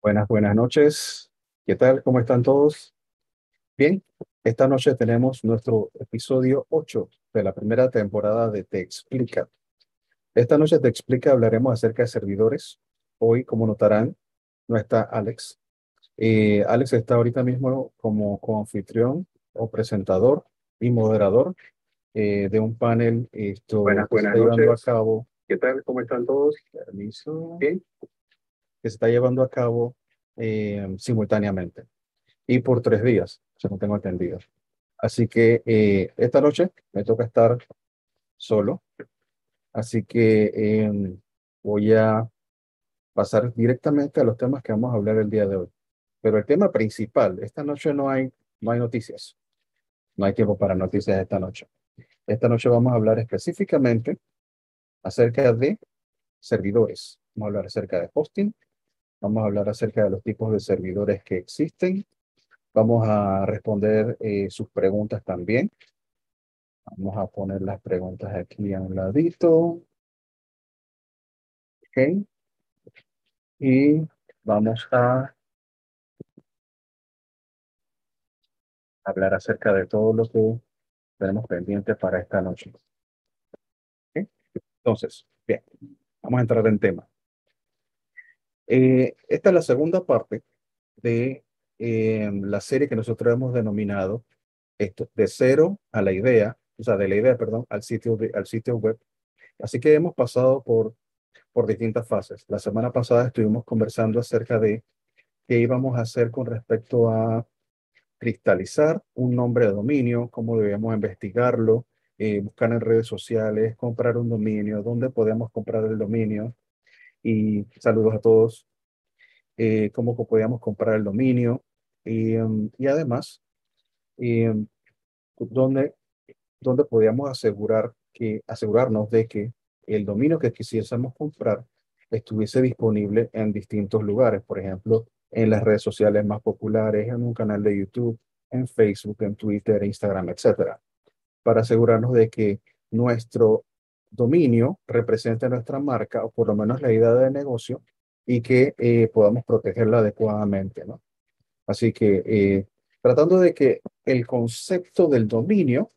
Buenas, buenas noches. ¿Qué tal? ¿Cómo están todos? Bien, esta noche tenemos nuestro episodio 8 de la primera temporada de Te Explica. Esta noche Te Explica hablaremos acerca de servidores. Hoy, como notarán, no está Alex. Eh, Alex está ahorita mismo como anfitrión o presentador y moderador eh, de un panel esto, buenas, buenas que está llevando a cabo. ¿Qué tal? ¿Cómo están todos? Permiso. Bien. Que se está llevando a cabo eh, simultáneamente y por tres días, no tengo entendido. Así que eh, esta noche me toca estar solo, así que eh, voy a pasar directamente a los temas que vamos a hablar el día de hoy. Pero el tema principal, esta noche no hay, no hay noticias, no hay tiempo para noticias esta noche. Esta noche vamos a hablar específicamente acerca de servidores. Vamos a hablar acerca de hosting, Vamos a hablar acerca de los tipos de servidores que existen. Vamos a responder eh, sus preguntas también. Vamos a poner las preguntas aquí a un ladito. Ok. Y vamos a hablar acerca de todo lo que tenemos pendiente para esta noche. ¿Okay? Entonces, bien, vamos a entrar en tema. Eh, esta es la segunda parte de eh, la serie que nosotros hemos denominado esto, de cero a la idea, o sea, de la idea, perdón, al sitio, al sitio web. Así que hemos pasado por, por distintas fases. La semana pasada estuvimos conversando acerca de qué íbamos a hacer con respecto a cristalizar un nombre de dominio, cómo debemos investigarlo, eh, buscar en redes sociales, comprar un dominio, dónde podemos comprar el dominio, y saludos a todos, eh, cómo podíamos comprar el dominio y, y además um, dónde, dónde podíamos asegurar que, asegurarnos de que el dominio que quisiésemos comprar estuviese disponible en distintos lugares, por ejemplo, en las redes sociales más populares, en un canal de YouTube, en Facebook, en Twitter, Instagram, etcétera, para asegurarnos de que nuestro dominio represente nuestra marca o por lo menos la idea de negocio y que eh, podamos protegerla adecuadamente, ¿no? Así que eh, tratando de que el concepto del dominio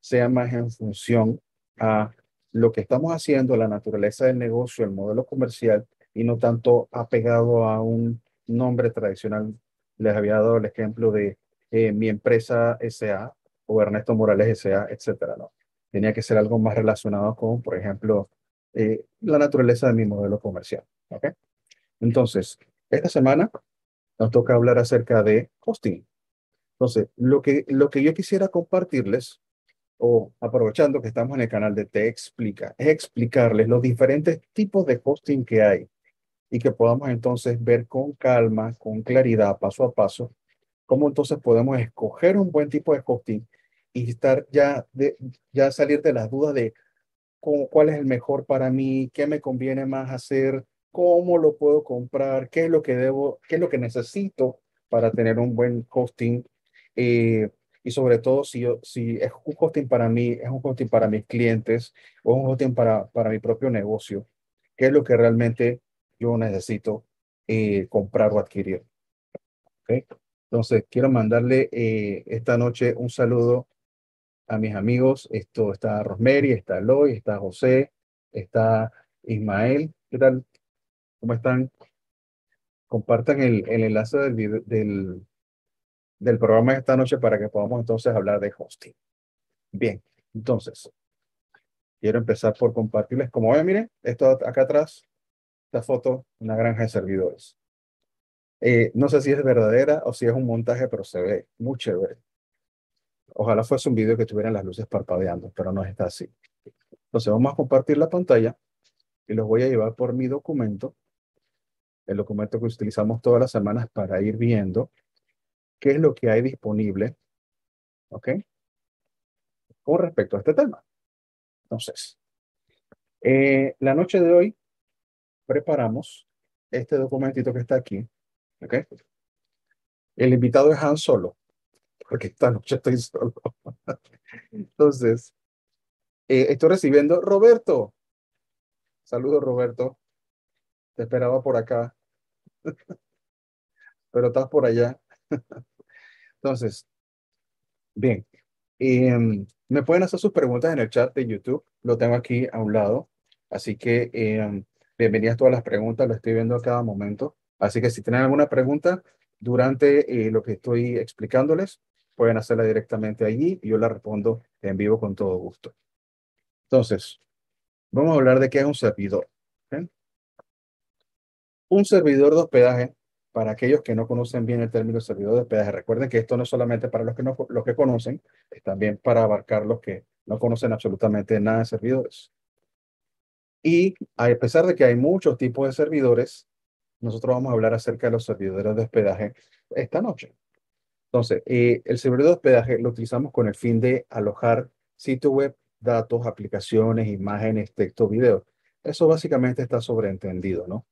sea más en función a lo que estamos haciendo, la naturaleza del negocio, el modelo comercial y no tanto apegado a un nombre tradicional. Les había dado el ejemplo de eh, mi empresa SA o Ernesto Morales SA, etcétera, ¿no? Tenía que ser algo más relacionado con, por ejemplo, eh, la naturaleza de mi modelo comercial. ¿okay? Entonces, esta semana nos toca hablar acerca de hosting. Entonces, lo que, lo que yo quisiera compartirles, o aprovechando que estamos en el canal de Te Explica, es explicarles los diferentes tipos de hosting que hay y que podamos entonces ver con calma, con claridad, paso a paso, cómo entonces podemos escoger un buen tipo de hosting y estar ya, de, ya salir de las dudas de cómo, cuál es el mejor para mí, qué me conviene más hacer, cómo lo puedo comprar, qué es lo que debo, qué es lo que necesito para tener un buen hosting. Eh, y sobre todo si, yo, si es un hosting para mí, es un hosting para mis clientes o un hosting para, para mi propio negocio, qué es lo que realmente yo necesito eh, comprar o adquirir. ¿Okay? Entonces, quiero mandarle eh, esta noche un saludo a mis amigos. Esto está Rosemary, está Eloy, está José, está Ismael. ¿Qué tal? ¿Cómo están? Compartan el, el enlace del, del, del programa de esta noche para que podamos entonces hablar de hosting. Bien, entonces, quiero empezar por compartirles. Como ven, miren, esto acá atrás, esta foto, una granja de servidores. Eh, no sé si es verdadera o si es un montaje, pero se ve muy chévere. Ojalá fuese un video que tuviera las luces parpadeando, pero no está así. Entonces vamos a compartir la pantalla y los voy a llevar por mi documento, el documento que utilizamos todas las semanas para ir viendo qué es lo que hay disponible, ¿ok? Con respecto a este tema. Entonces, eh, la noche de hoy preparamos este documentito que está aquí, ¿ok? El invitado es Han Solo porque esta noche estoy solo. Entonces, eh, estoy recibiendo Roberto. Saludos, Roberto. Te esperaba por acá. pero estás por allá. Entonces, bien, em, me pueden hacer sus preguntas en el chat de YouTube, lo tengo aquí a un lado, así que eh, bienvenidas todas las preguntas, lo estoy viendo a cada momento, así que si tienen alguna pregunta durante eh, lo que estoy explicándoles, pueden hacerla directamente allí y yo la respondo en vivo con todo gusto. Entonces, vamos a hablar de qué es un servidor. Un servidor de hospedaje para aquellos que no conocen bien el término servidor de hospedaje, recuerden que esto no es solamente para los que, no, los que conocen, es también para abarcar los que no conocen absolutamente nada de servidores. Y a pesar de que hay muchos tipos de servidores, nosotros vamos a hablar acerca de los servidores de hospedaje esta noche. Entonces, eh, el servidor de hospedaje lo utilizamos con el fin de alojar sitio web, datos, aplicaciones, imágenes, texto, video. Eso básicamente está sobreentendido, ¿no?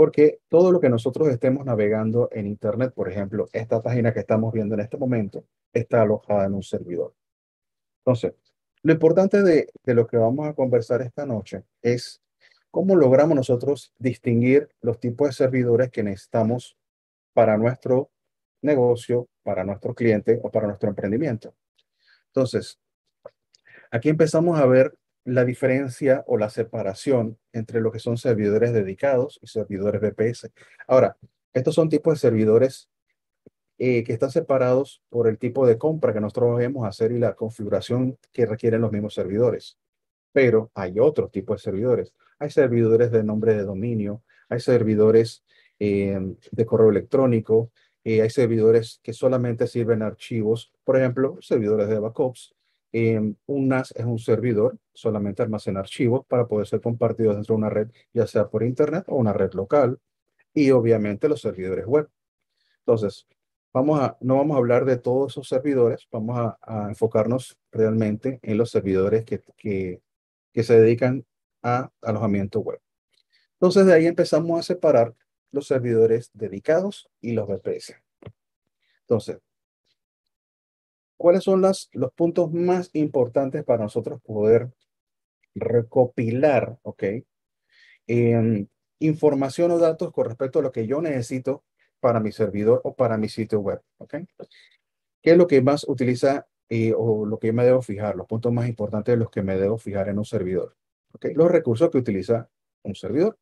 porque todo lo que nosotros estemos navegando en Internet, por ejemplo, esta página que estamos viendo en este momento, está alojada en un servidor. Entonces, lo importante de, de lo que vamos a conversar esta noche es cómo logramos nosotros distinguir los tipos de servidores que necesitamos para nuestro negocio, para nuestro cliente o para nuestro emprendimiento. Entonces, aquí empezamos a ver la diferencia o la separación entre lo que son servidores dedicados y servidores VPS. Ahora, estos son tipos de servidores eh, que están separados por el tipo de compra que nosotros debemos hacer y la configuración que requieren los mismos servidores. Pero hay otros tipos de servidores. Hay servidores de nombre de dominio, hay servidores eh, de correo electrónico, eh, hay servidores que solamente sirven archivos, por ejemplo, servidores de backups, un NAS es un servidor, solamente almacena archivos para poder ser compartidos dentro de una red, ya sea por internet o una red local, y obviamente los servidores web. Entonces, vamos a, no vamos a hablar de todos esos servidores, vamos a, enfocarnos realmente en los servidores que, que, que se dedican a alojamiento web. Entonces, de ahí empezamos a separar los servidores dedicados y los VPS. Entonces, ¿Cuáles son los puntos más importantes para nosotros poder recopilar, ok, información o datos con respecto a lo que yo necesito para mi servidor o para mi sitio web, ok? ¿Qué es lo que más utiliza eh, o lo que me debo fijar? Los puntos más importantes de los que me debo fijar en un servidor, ok? Los recursos que utiliza un servidor,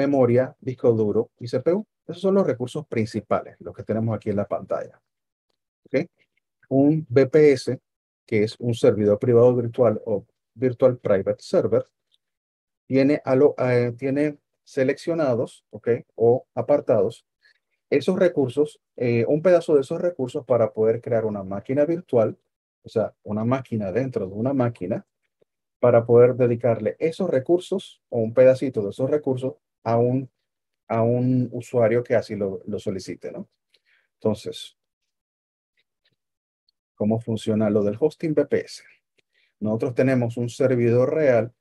memoria, disco duro y CPU. Esos son los recursos principales, los que tenemos aquí en la pantalla. un VPS, que es un servidor privado virtual o Virtual Private Server, tiene, eh, tiene seleccionados, ¿ok? O apartados esos recursos, eh, un pedazo de esos recursos para poder crear una máquina virtual, o sea, una máquina dentro de una máquina, para poder dedicarle esos recursos o un pedacito de esos recursos a un, a un usuario que así lo, lo solicite, ¿no? Entonces, cómo funciona lo del hosting VPS. Nosotros tenemos un servidor real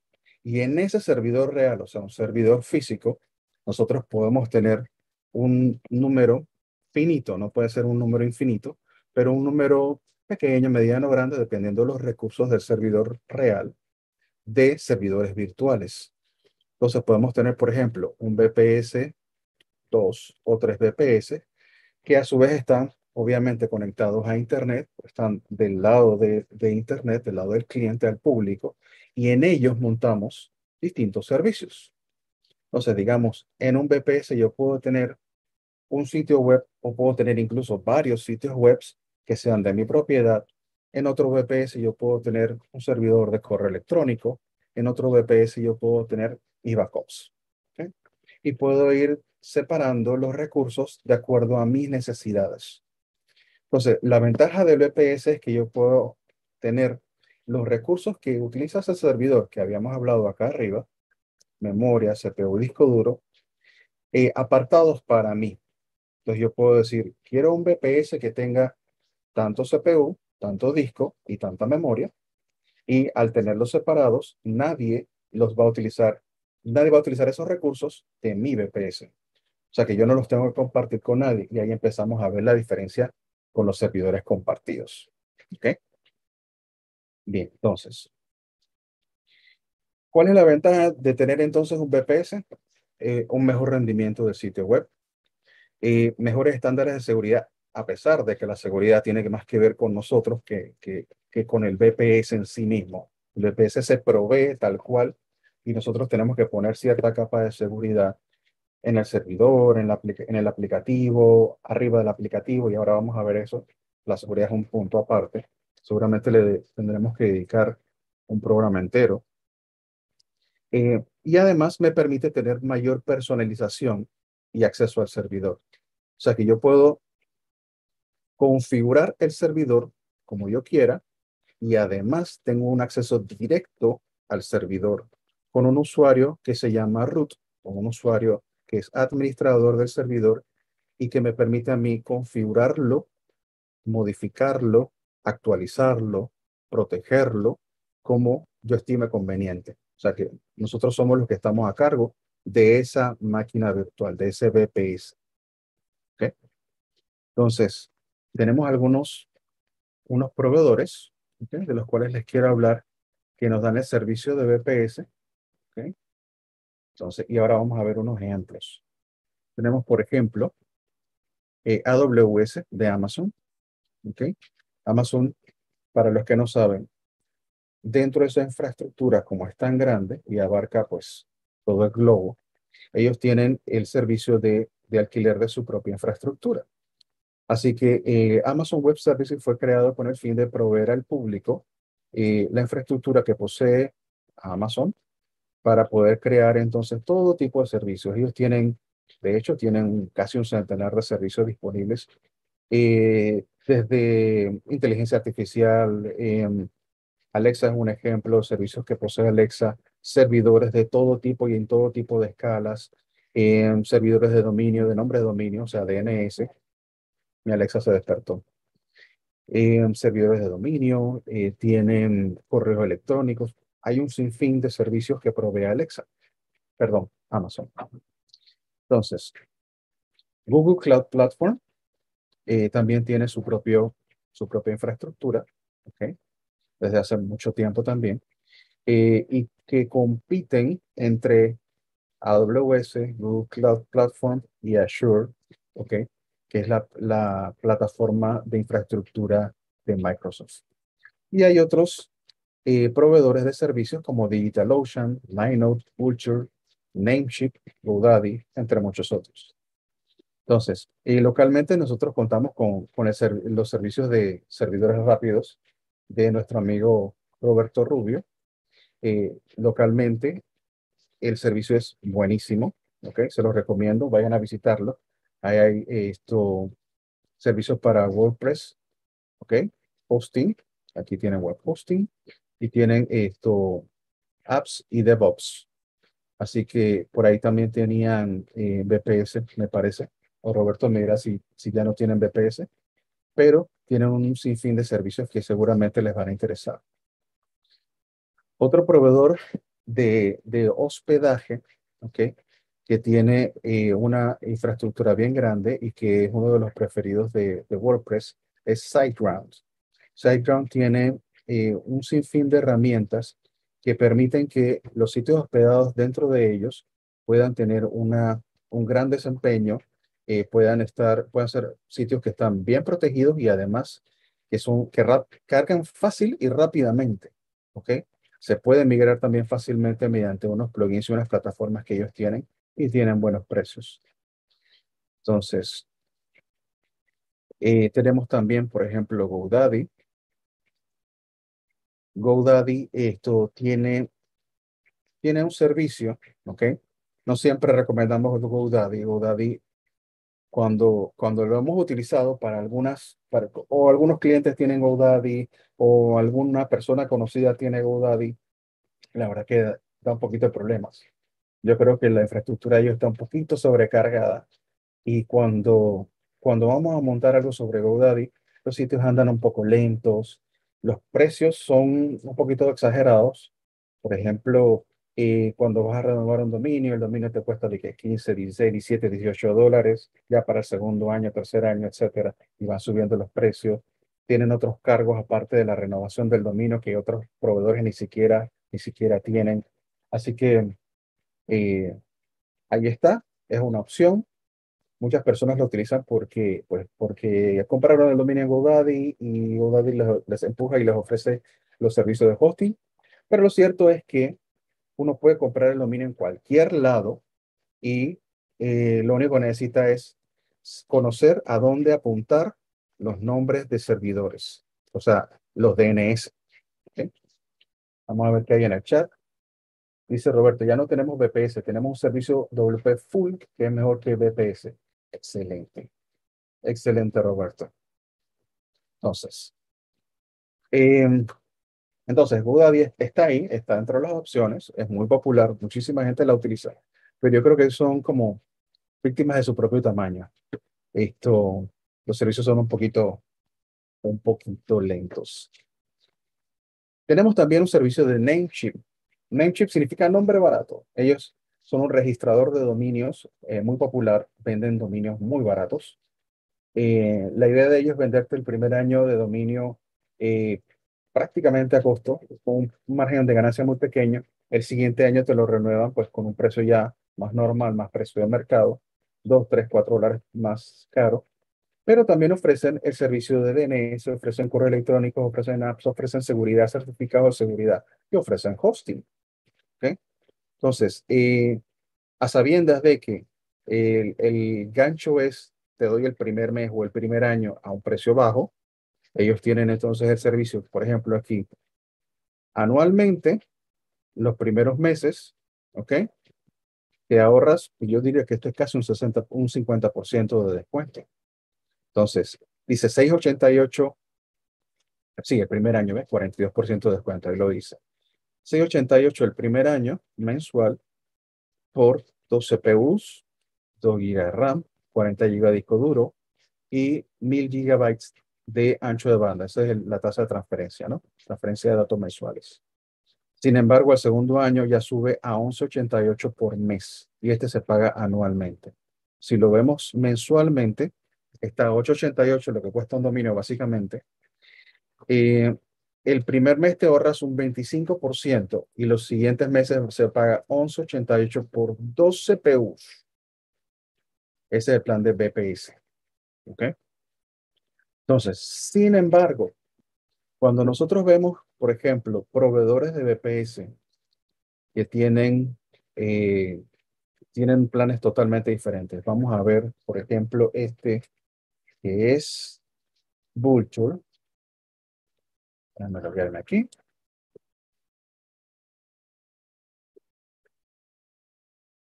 y en ese servidor real, o sea, un servidor físico, nosotros podemos tener un número finito, no puede ser un número infinito, pero un número pequeño, mediano, grande, dependiendo de los recursos del servidor real, de servidores virtuales. Entonces podemos tener, por ejemplo, un VPS, dos o tres VPS, que a su vez están obviamente conectados a Internet, están del lado de, Internet, del lado del cliente al público, y en ellos montamos distintos servicios. Entonces, digamos, en un VPS yo puedo tener un sitio web o puedo tener incluso varios sitios web que sean de mi propiedad. En otro VPS yo puedo tener un servidor de correo electrónico. En otro VPS yo puedo tener eBackups. Y puedo ir separando los recursos de acuerdo a mis necesidades. Entonces, la ventaja del VPS es que yo puedo tener los recursos que utiliza ese servidor que habíamos hablado acá arriba, memoria, CPU, disco duro, eh, apartados para mí. Entonces yo puedo decir, quiero un VPS que tenga tanto CPU, tanto disco y tanta memoria. Y al tenerlos separados, nadie los va a utilizar, nadie va a utilizar esos recursos de mi VPS. O sea que yo no los tengo que compartir con nadie. Y ahí empezamos a ver la diferencia con los servidores compartidos. ¿Ok? Bien, entonces. ¿Cuál es la ventaja de tener entonces un VPS? Eh, un mejor rendimiento del sitio web. eh, mejores estándares de seguridad, a pesar de que la seguridad tiene más que ver con nosotros que, que, que con el BPS en sí mismo. El BPS se provee tal cual y nosotros tenemos que poner cierta capa de seguridad en el servidor, en, la, en el aplicativo, arriba del aplicativo, y ahora vamos a ver eso. La seguridad es un punto aparte. Seguramente le tendremos que dedicar un programa entero. Eh, y además me permite tener mayor personalización y acceso al servidor. O sea que yo puedo configurar el servidor como yo quiera y además tengo un acceso directo al servidor con un usuario que se llama root, con un usuario que es administrador del servidor y que me permite a mí configurarlo, modificarlo, actualizarlo, protegerlo como yo estime conveniente. O sea que nosotros somos los que estamos a cargo de esa máquina virtual, de ese. ¿Okay? Entonces, tenemos algunos unos proveedores de los cuales les quiero hablar que nos dan el servicio de VPS. ¿Okay? Entonces, y ahora vamos a ver unos ejemplos. Tenemos, por ejemplo, eh, AWS de Amazon. ¿okay? Amazon, para los que no saben, dentro de su infraestructura, como es tan grande y abarca pues todo el globo, ellos tienen el servicio de, de alquiler de su propia infraestructura. Así que eh, Amazon Web Services fue creado con el fin de proveer al público eh, la infraestructura que posee Amazon para poder crear entonces todo tipo de servicios. Ellos tienen, de hecho, tienen casi un centenar de servicios disponibles, eh, desde inteligencia artificial, em, Alexa es un ejemplo, servicios que posee Alexa, servidores de todo tipo y en todo tipo de escalas, em, servidores de dominio, de nombre de dominio, o sea, DNS. Mi Alexa se despertó. Em, servidores de dominio, eh, tienen correos electrónicos, hay un sinfín de servicios que provee Alexa. Perdón, Amazon. Entonces, Google Cloud Platform eh, también tiene su, propio, su propia infraestructura, ¿okay? desde hace mucho tiempo también, eh, y que compiten entre AWS, Google Cloud Platform y Azure, ¿okay? que es la, la plataforma de infraestructura de Microsoft. Y hay otros eh, proveedores de servicios como DigitalOcean, Linode, Vulture, Namecheap, GoDaddy, entre muchos otros. Entonces, y localmente nosotros contamos con, con los servicios de servidores rápidos de nuestro amigo Roberto Rubio. Eh, localmente, el servicio es buenísimo, ¿ok? Se los recomiendo, vayan a visitarlo. Ahí hay esto, servicios para WordPress, ¿ok? Hosting, aquí tienen web hosting, y tienen esto, apps y DevOps. Así que por ahí también tenían eh, BPS, me parece. O Roberto me si, si ya no tienen BPS, pero tienen un sinfín de servicios que seguramente les van a interesar. Otro proveedor de, de hospedaje, ¿ok? que tiene eh, una infraestructura bien grande y que es uno de los preferidos de, de WordPress, es SiteGround. SiteGround tiene eh, un sinfín de herramientas que permiten que los sitios hospedados dentro de ellos puedan tener una, un gran desempeño, eh, puedan estar, puedan ser sitios que están bien protegidos y además que son que cargan fácil y rápidamente, ¿ok? Se puede migrar también fácilmente mediante unos plugins y unas plataformas que ellos tienen y tienen buenos precios. Entonces, eh, tenemos también, por ejemplo, GoDaddy, GoDaddy esto tiene, tiene un servicio, ¿ok? No siempre recomendamos GoDaddy. GoDaddy, cuando, cuando lo hemos utilizado para algunas, o algunos clientes tienen GoDaddy, o alguna persona conocida tiene GoDaddy, la verdad que da un poquito de problemas. Yo creo que la infraestructura de ellos está un poquito sobrecargada y cuando, cuando vamos a montar algo sobre GoDaddy, los sitios andan un poco lentos, los precios son un poquito exagerados. Por ejemplo, eh, cuando vas a renovar un dominio, el dominio te cuesta de 15, 16, 17, 18 dólares, ya para el segundo año, tercer año, etcétera, y van subiendo los precios. Tienen otros cargos aparte de la renovación del dominio que otros proveedores ni siquiera, ni siquiera tienen. Así que eh, ahí está, es una opción. Muchas personas lo utilizan porque, pues, porque compraron el dominio en GoDaddy y GoDaddy les, les empuja y les ofrece los servicios de hosting. Pero lo cierto es que uno puede comprar el dominio en cualquier lado y eh, lo único que necesita es conocer a dónde apuntar los nombres de servidores, o sea, los DNS. Vamos a ver qué hay en el chat. Dice Roberto, ya no tenemos VPS, tenemos un servicio WP Full que es mejor que VPS. Excelente. Excelente, Roberto. Entonces, eh, entonces, GoDaddy está ahí, está dentro de las opciones, es muy popular, muchísima gente la utiliza, pero yo creo que son como víctimas de su propio tamaño. Esto, los servicios son un poquito, un poquito lentos. Tenemos también un servicio de Namecheap. Namecheap significa nombre barato. Ellos son un registrador de dominios eh, muy popular, venden dominios muy baratos. Eh, la idea de ellos es venderte el primer año de dominio eh, prácticamente a costo, con un margen de ganancia muy pequeño. El siguiente año te lo renuevan pues con un precio ya más normal, más precio de mercado, 2, 3, 4 dólares más caro. Pero también ofrecen el servicio de DNS, ofrecen correo electrónico, ofrecen apps, ofrecen seguridad, certificados de seguridad y ofrecen hosting. ¿okay? Entonces, eh, a sabiendas de que el, gancho es, te doy el primer mes o el primer año a un precio bajo, ellos tienen entonces el servicio, por ejemplo, aquí, anualmente, los primeros meses, ¿ok? Te ahorras, y yo diría que esto es casi un 60, un 50% de descuento. Entonces, dice 688, sí, el primer año, ¿ves? 42% de descuento, ahí lo dice. 688 el primer año mensual por 2 CPUs, 2 GB de RAM, 40 GB de disco duro y 1000 GB de ancho de banda. Esa es la tasa de transferencia, ¿no? Transferencia de datos mensuales. Sin embargo, el segundo año ya sube a 11.88 por mes y este se paga anualmente. Si lo vemos mensualmente, está a 8.88 lo que cuesta un dominio básicamente. Eh, el primer mes te ahorras un 25% y los siguientes meses se paga 11.88 por 12 CPUs. Ese es el plan de BPS. ¿Ok? Entonces, sin embargo, cuando nosotros vemos, por ejemplo, proveedores de BPS que tienen, eh, tienen planes totalmente diferentes. Vamos a ver, por ejemplo, este que es Vulture. Déjame loguearme aquí.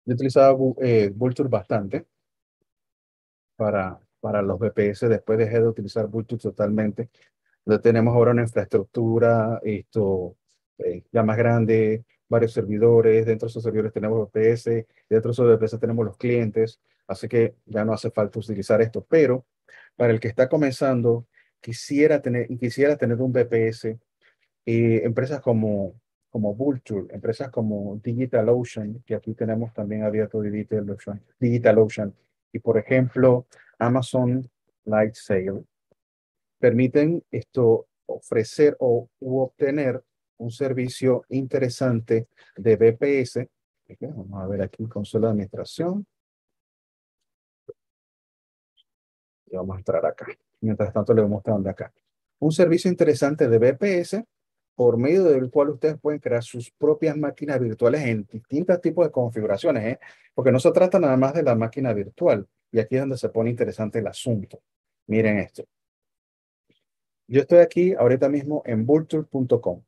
Yo utilizaba eh, bastante para para los VPS. Después dejé de utilizar Bluetooth totalmente. Ya tenemos ahora una infraestructura esto, eh, ya más grande, varios servidores. Dentro de esos servidores tenemos VPS, dentro de esos VPS tenemos los clientes. Así que ya no hace falta utilizar esto. Pero para el que está comenzando, quisiera tener, quisiera tener un VPS, eh, empresas como como Vulture, empresas como DigitalOcean, que aquí tenemos también abierto DigitalOcean, DigitalOcean y por ejemplo Amazon Light Sale, permiten esto ofrecer o obtener un servicio interesante de BPS. Vamos a ver aquí consola de administración. Y vamos a entrar acá. Mientras tanto, le voy mostrando acá. Un servicio interesante de BPS por medio del cual ustedes pueden crear sus propias máquinas virtuales en distintos tipos de configuraciones, ¿eh? porque no se trata nada más de la máquina virtual, y aquí es donde se pone interesante el asunto. Miren esto. Yo estoy aquí ahorita mismo en vulture.com.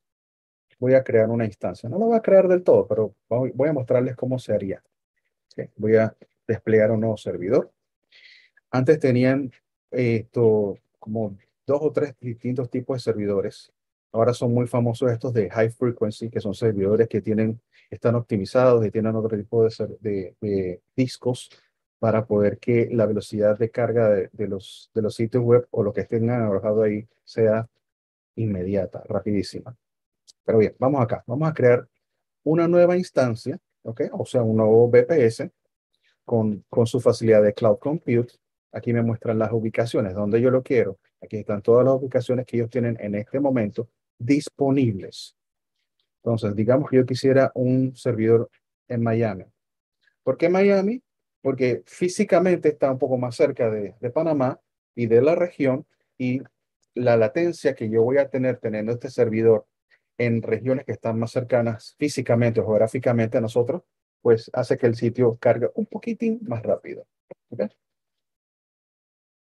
Voy a crear una instancia. No lo voy a crear del todo, pero voy a mostrarles cómo se haría. Voy a desplegar un nuevo servidor. Antes tenían esto como dos o tres distintos tipos de servidores Ahora son muy famosos estos de high frequency, que son servidores que tienen, están optimizados y tienen otro tipo de, discos para poder que la velocidad de carga de, los, de los sitios web o lo que estén alojado ahí sea inmediata, rapidísima. Pero bien, vamos acá. Vamos a crear una nueva instancia, ¿ok? O sea, un nuevo VPS con, con su facilidad de cloud compute. Aquí me muestran las ubicaciones, donde yo lo quiero. Aquí están todas las ubicaciones que ellos tienen en este momento disponibles. Entonces, digamos que yo quisiera un servidor en Miami. ¿Por qué Miami? porque físicamente está un poco más cerca de, Panamá y de la región y la latencia que yo voy a tener teniendo este servidor en regiones que están más cercanas físicamente o geográficamente a nosotros, pues hace que el sitio cargue un poquitín más rápido.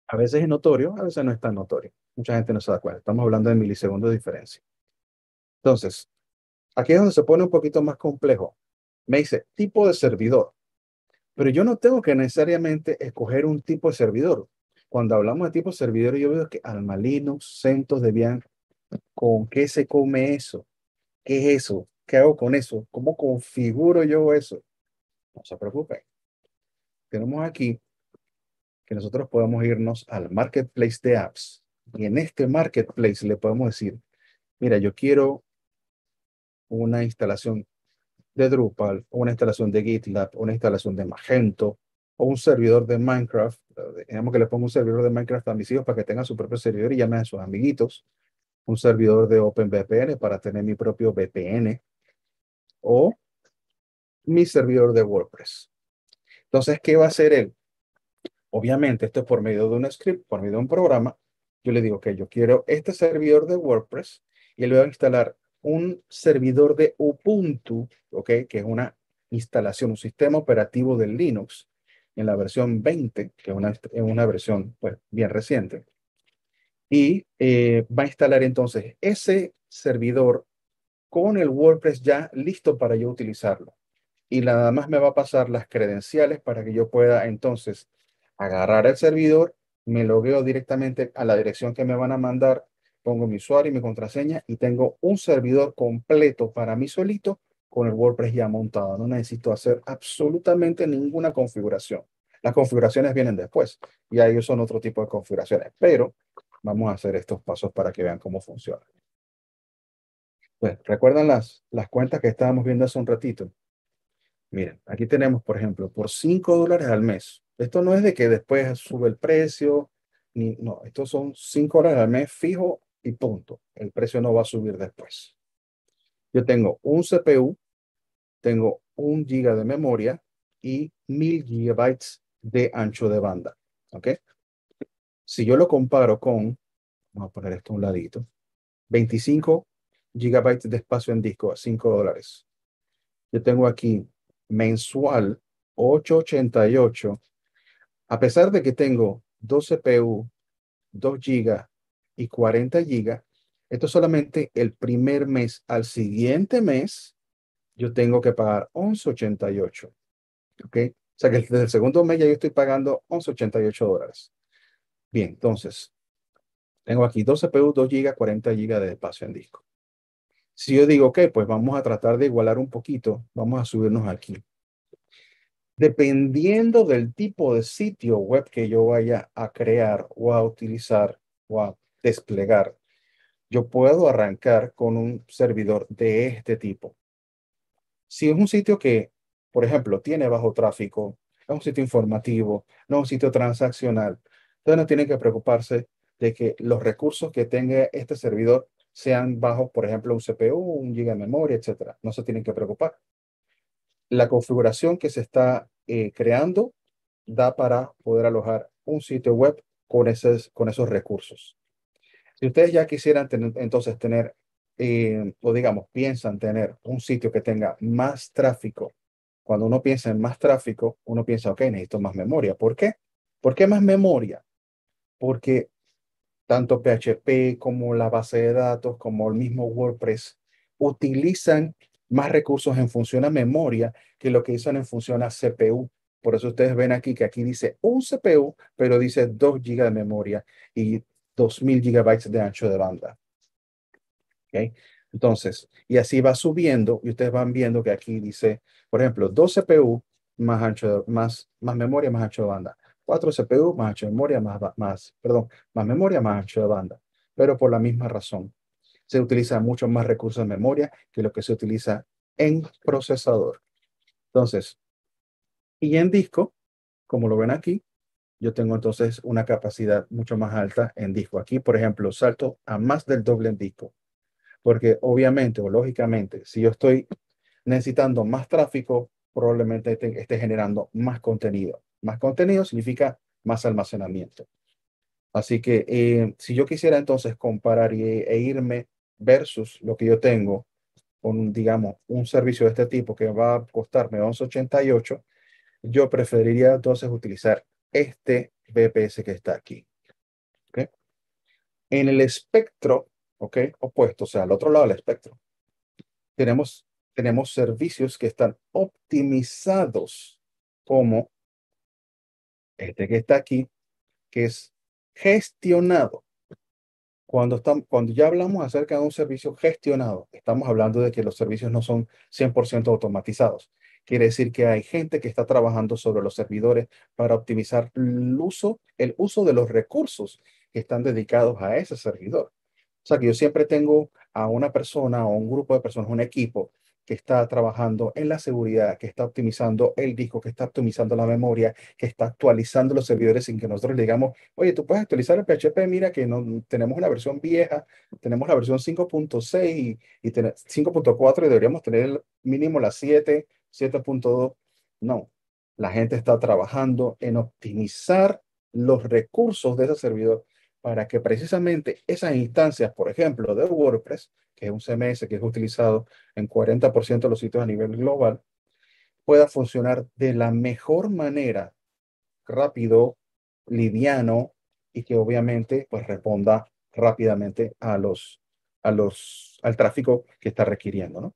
A veces es notorio, a veces no es tan notorio. Mucha gente no se da cuenta. Estamos hablando de milisegundos de diferencia. Entonces, aquí es donde se pone un poquito más complejo. Me dice tipo de servidor. Pero yo no tengo que necesariamente escoger un tipo de servidor. Cuando hablamos de tipo de servidor, yo veo que Alma Linux, CentOS, Debian, ¿con qué se come eso? ¿Qué es eso? ¿Qué hago con eso? ¿Cómo configuro yo eso? No se preocupen. Tenemos aquí que nosotros podemos irnos al marketplace de apps y en este marketplace le podemos decir, mira, yo quiero una instalación de Drupal, una instalación de GitLab, una instalación de Magento o un servidor de Minecraft. Digamos que le pongo un servidor de Minecraft a mis hijos para que tengan su propio servidor y llamen a sus amiguitos. Un servidor de OpenVPN para tener mi propio VPN o mi servidor de WordPress. Entonces, ¿qué va a hacer él? Obviamente, esto es por medio de un script, por medio de un programa. Yo le digo que yo quiero este servidor de WordPress y él va a instalar un servidor de Ubuntu, ¿ok? Que es una instalación, un sistema operativo de Linux en la versión 20, que es una, es una versión pues, bien reciente. Y eh, va a instalar entonces ese servidor con el WordPress ya listo para yo utilizarlo. Y nada más me va a pasar las credenciales para que yo pueda entonces agarrar el servidor, me logueo directamente a la dirección que me van a mandar, pongo mi usuario y mi contraseña y tengo un servidor completo para mí solito con el WordPress ya montado. No necesito hacer absolutamente ninguna configuración. Las configuraciones vienen después y ahí son otro tipo de configuraciones, pero vamos a hacer estos pasos para que vean cómo funciona. Pues, ¿recuerdan las, las cuentas que estábamos viendo hace un ratito? Miren, aquí tenemos, por ejemplo, por 5 dólares al mes. Esto no es de que después sube el precio, ni, no, estos son 5 dólares al mes fijo y punto. El precio no va a subir después. Yo tengo un CPU, tengo un giga de memoria y mil gigabytes de ancho de banda. ¿Ok? Si yo lo comparo con, vamos a poner esto a un ladito, 25 gigabytes de espacio en disco a 5 dólares. Yo tengo aquí mensual 888. A pesar de que tengo 2 CPU, 2 GB y 40 GB, esto solamente el primer mes. Al siguiente mes, yo tengo que pagar 1188. ¿Ok? O sea que desde el segundo mes ya yo estoy pagando 1188 dólares. Bien, entonces, tengo aquí 2 CPU, 2 GB, 40 GB de espacio en disco. Si yo digo, ok, pues vamos a tratar de igualar un poquito, vamos a subirnos aquí. Dependiendo del tipo de sitio web que yo vaya a crear o a utilizar o a desplegar, yo puedo arrancar con un servidor de este tipo. Si es un sitio que, por ejemplo, tiene bajo tráfico, es un sitio informativo, no es un sitio transaccional, entonces no tienen que preocuparse de que los recursos que tenga este servidor sean bajos, por ejemplo, un CPU, un giga de memoria, etcétera. No se tienen que preocupar. La configuración que se está eh, creando da para poder alojar un sitio web con, esos, con esos recursos. Si ustedes ya quisieran entonces tener, eh, o digamos, piensan tener un sitio que tenga más tráfico, cuando uno piensa en más tráfico, uno piensa, ok, necesito más memoria. ¿Por qué? ¿Por qué más memoria? Porque tanto PHP como la base de datos, como el mismo WordPress, utilizan más recursos en función a memoria que lo que dicen en función a CPU. Por eso ustedes ven aquí que aquí dice un CPU, pero dice 2 GB de memoria y 2000 GB de ancho de banda. ¿Okay? Entonces, y así va subiendo y ustedes van viendo que aquí dice, por ejemplo, 2 CPU más ancho, más, más memoria, más ancho de banda. 4 CPU más ancho de memoria, más, más, perdón, más memoria, más ancho de banda. Pero por la misma razón, se utiliza mucho más recursos de memoria que lo que se utiliza en procesador. Entonces, y en disco, como lo ven aquí, yo tengo entonces una capacidad mucho más alta en disco. Aquí, por ejemplo, salto a más del doble en disco. Porque obviamente o lógicamente, si yo estoy necesitando más tráfico, probablemente esté generando más contenido Más contenido significa más almacenamiento. Así que eh, si yo quisiera entonces comparar e irme versus lo que yo tengo con, digamos, un servicio de este tipo que va a costarme 11.88, yo preferiría entonces utilizar este BPS que está aquí. En el espectro, ¿ok? Opuesto, o sea, al otro lado del espectro, tenemos, tenemos servicios que están optimizados como este que está aquí, que es gestionado. Cuando, estamos, cuando ya hablamos acerca de un servicio gestionado, estamos hablando de que los servicios no son 100% automatizados. Quiere decir que hay gente que está trabajando sobre los servidores para optimizar el uso, el uso de los recursos que están dedicados a ese servidor. O sea que yo siempre tengo a una persona o un grupo de personas, un equipo que está trabajando en la seguridad, que está optimizando el disco, que está optimizando la memoria, que está actualizando los servidores sin que nosotros le digamos, oye, tú puedes actualizar el PHP, mira que no, tenemos una versión vieja, tenemos la versión 5.6 y, y 5.4 y deberíamos tener mínimo la 7, 7.2. No, la gente está trabajando en optimizar los recursos de ese servidor para que precisamente esas instancias, por ejemplo, de WordPress, que es un CMS que es utilizado en 40% de los sitios a nivel global, pueda funcionar de la mejor manera, rápido, liviano y que obviamente pues responda rápidamente a los, a los, al tráfico que está requiriendo, ¿no?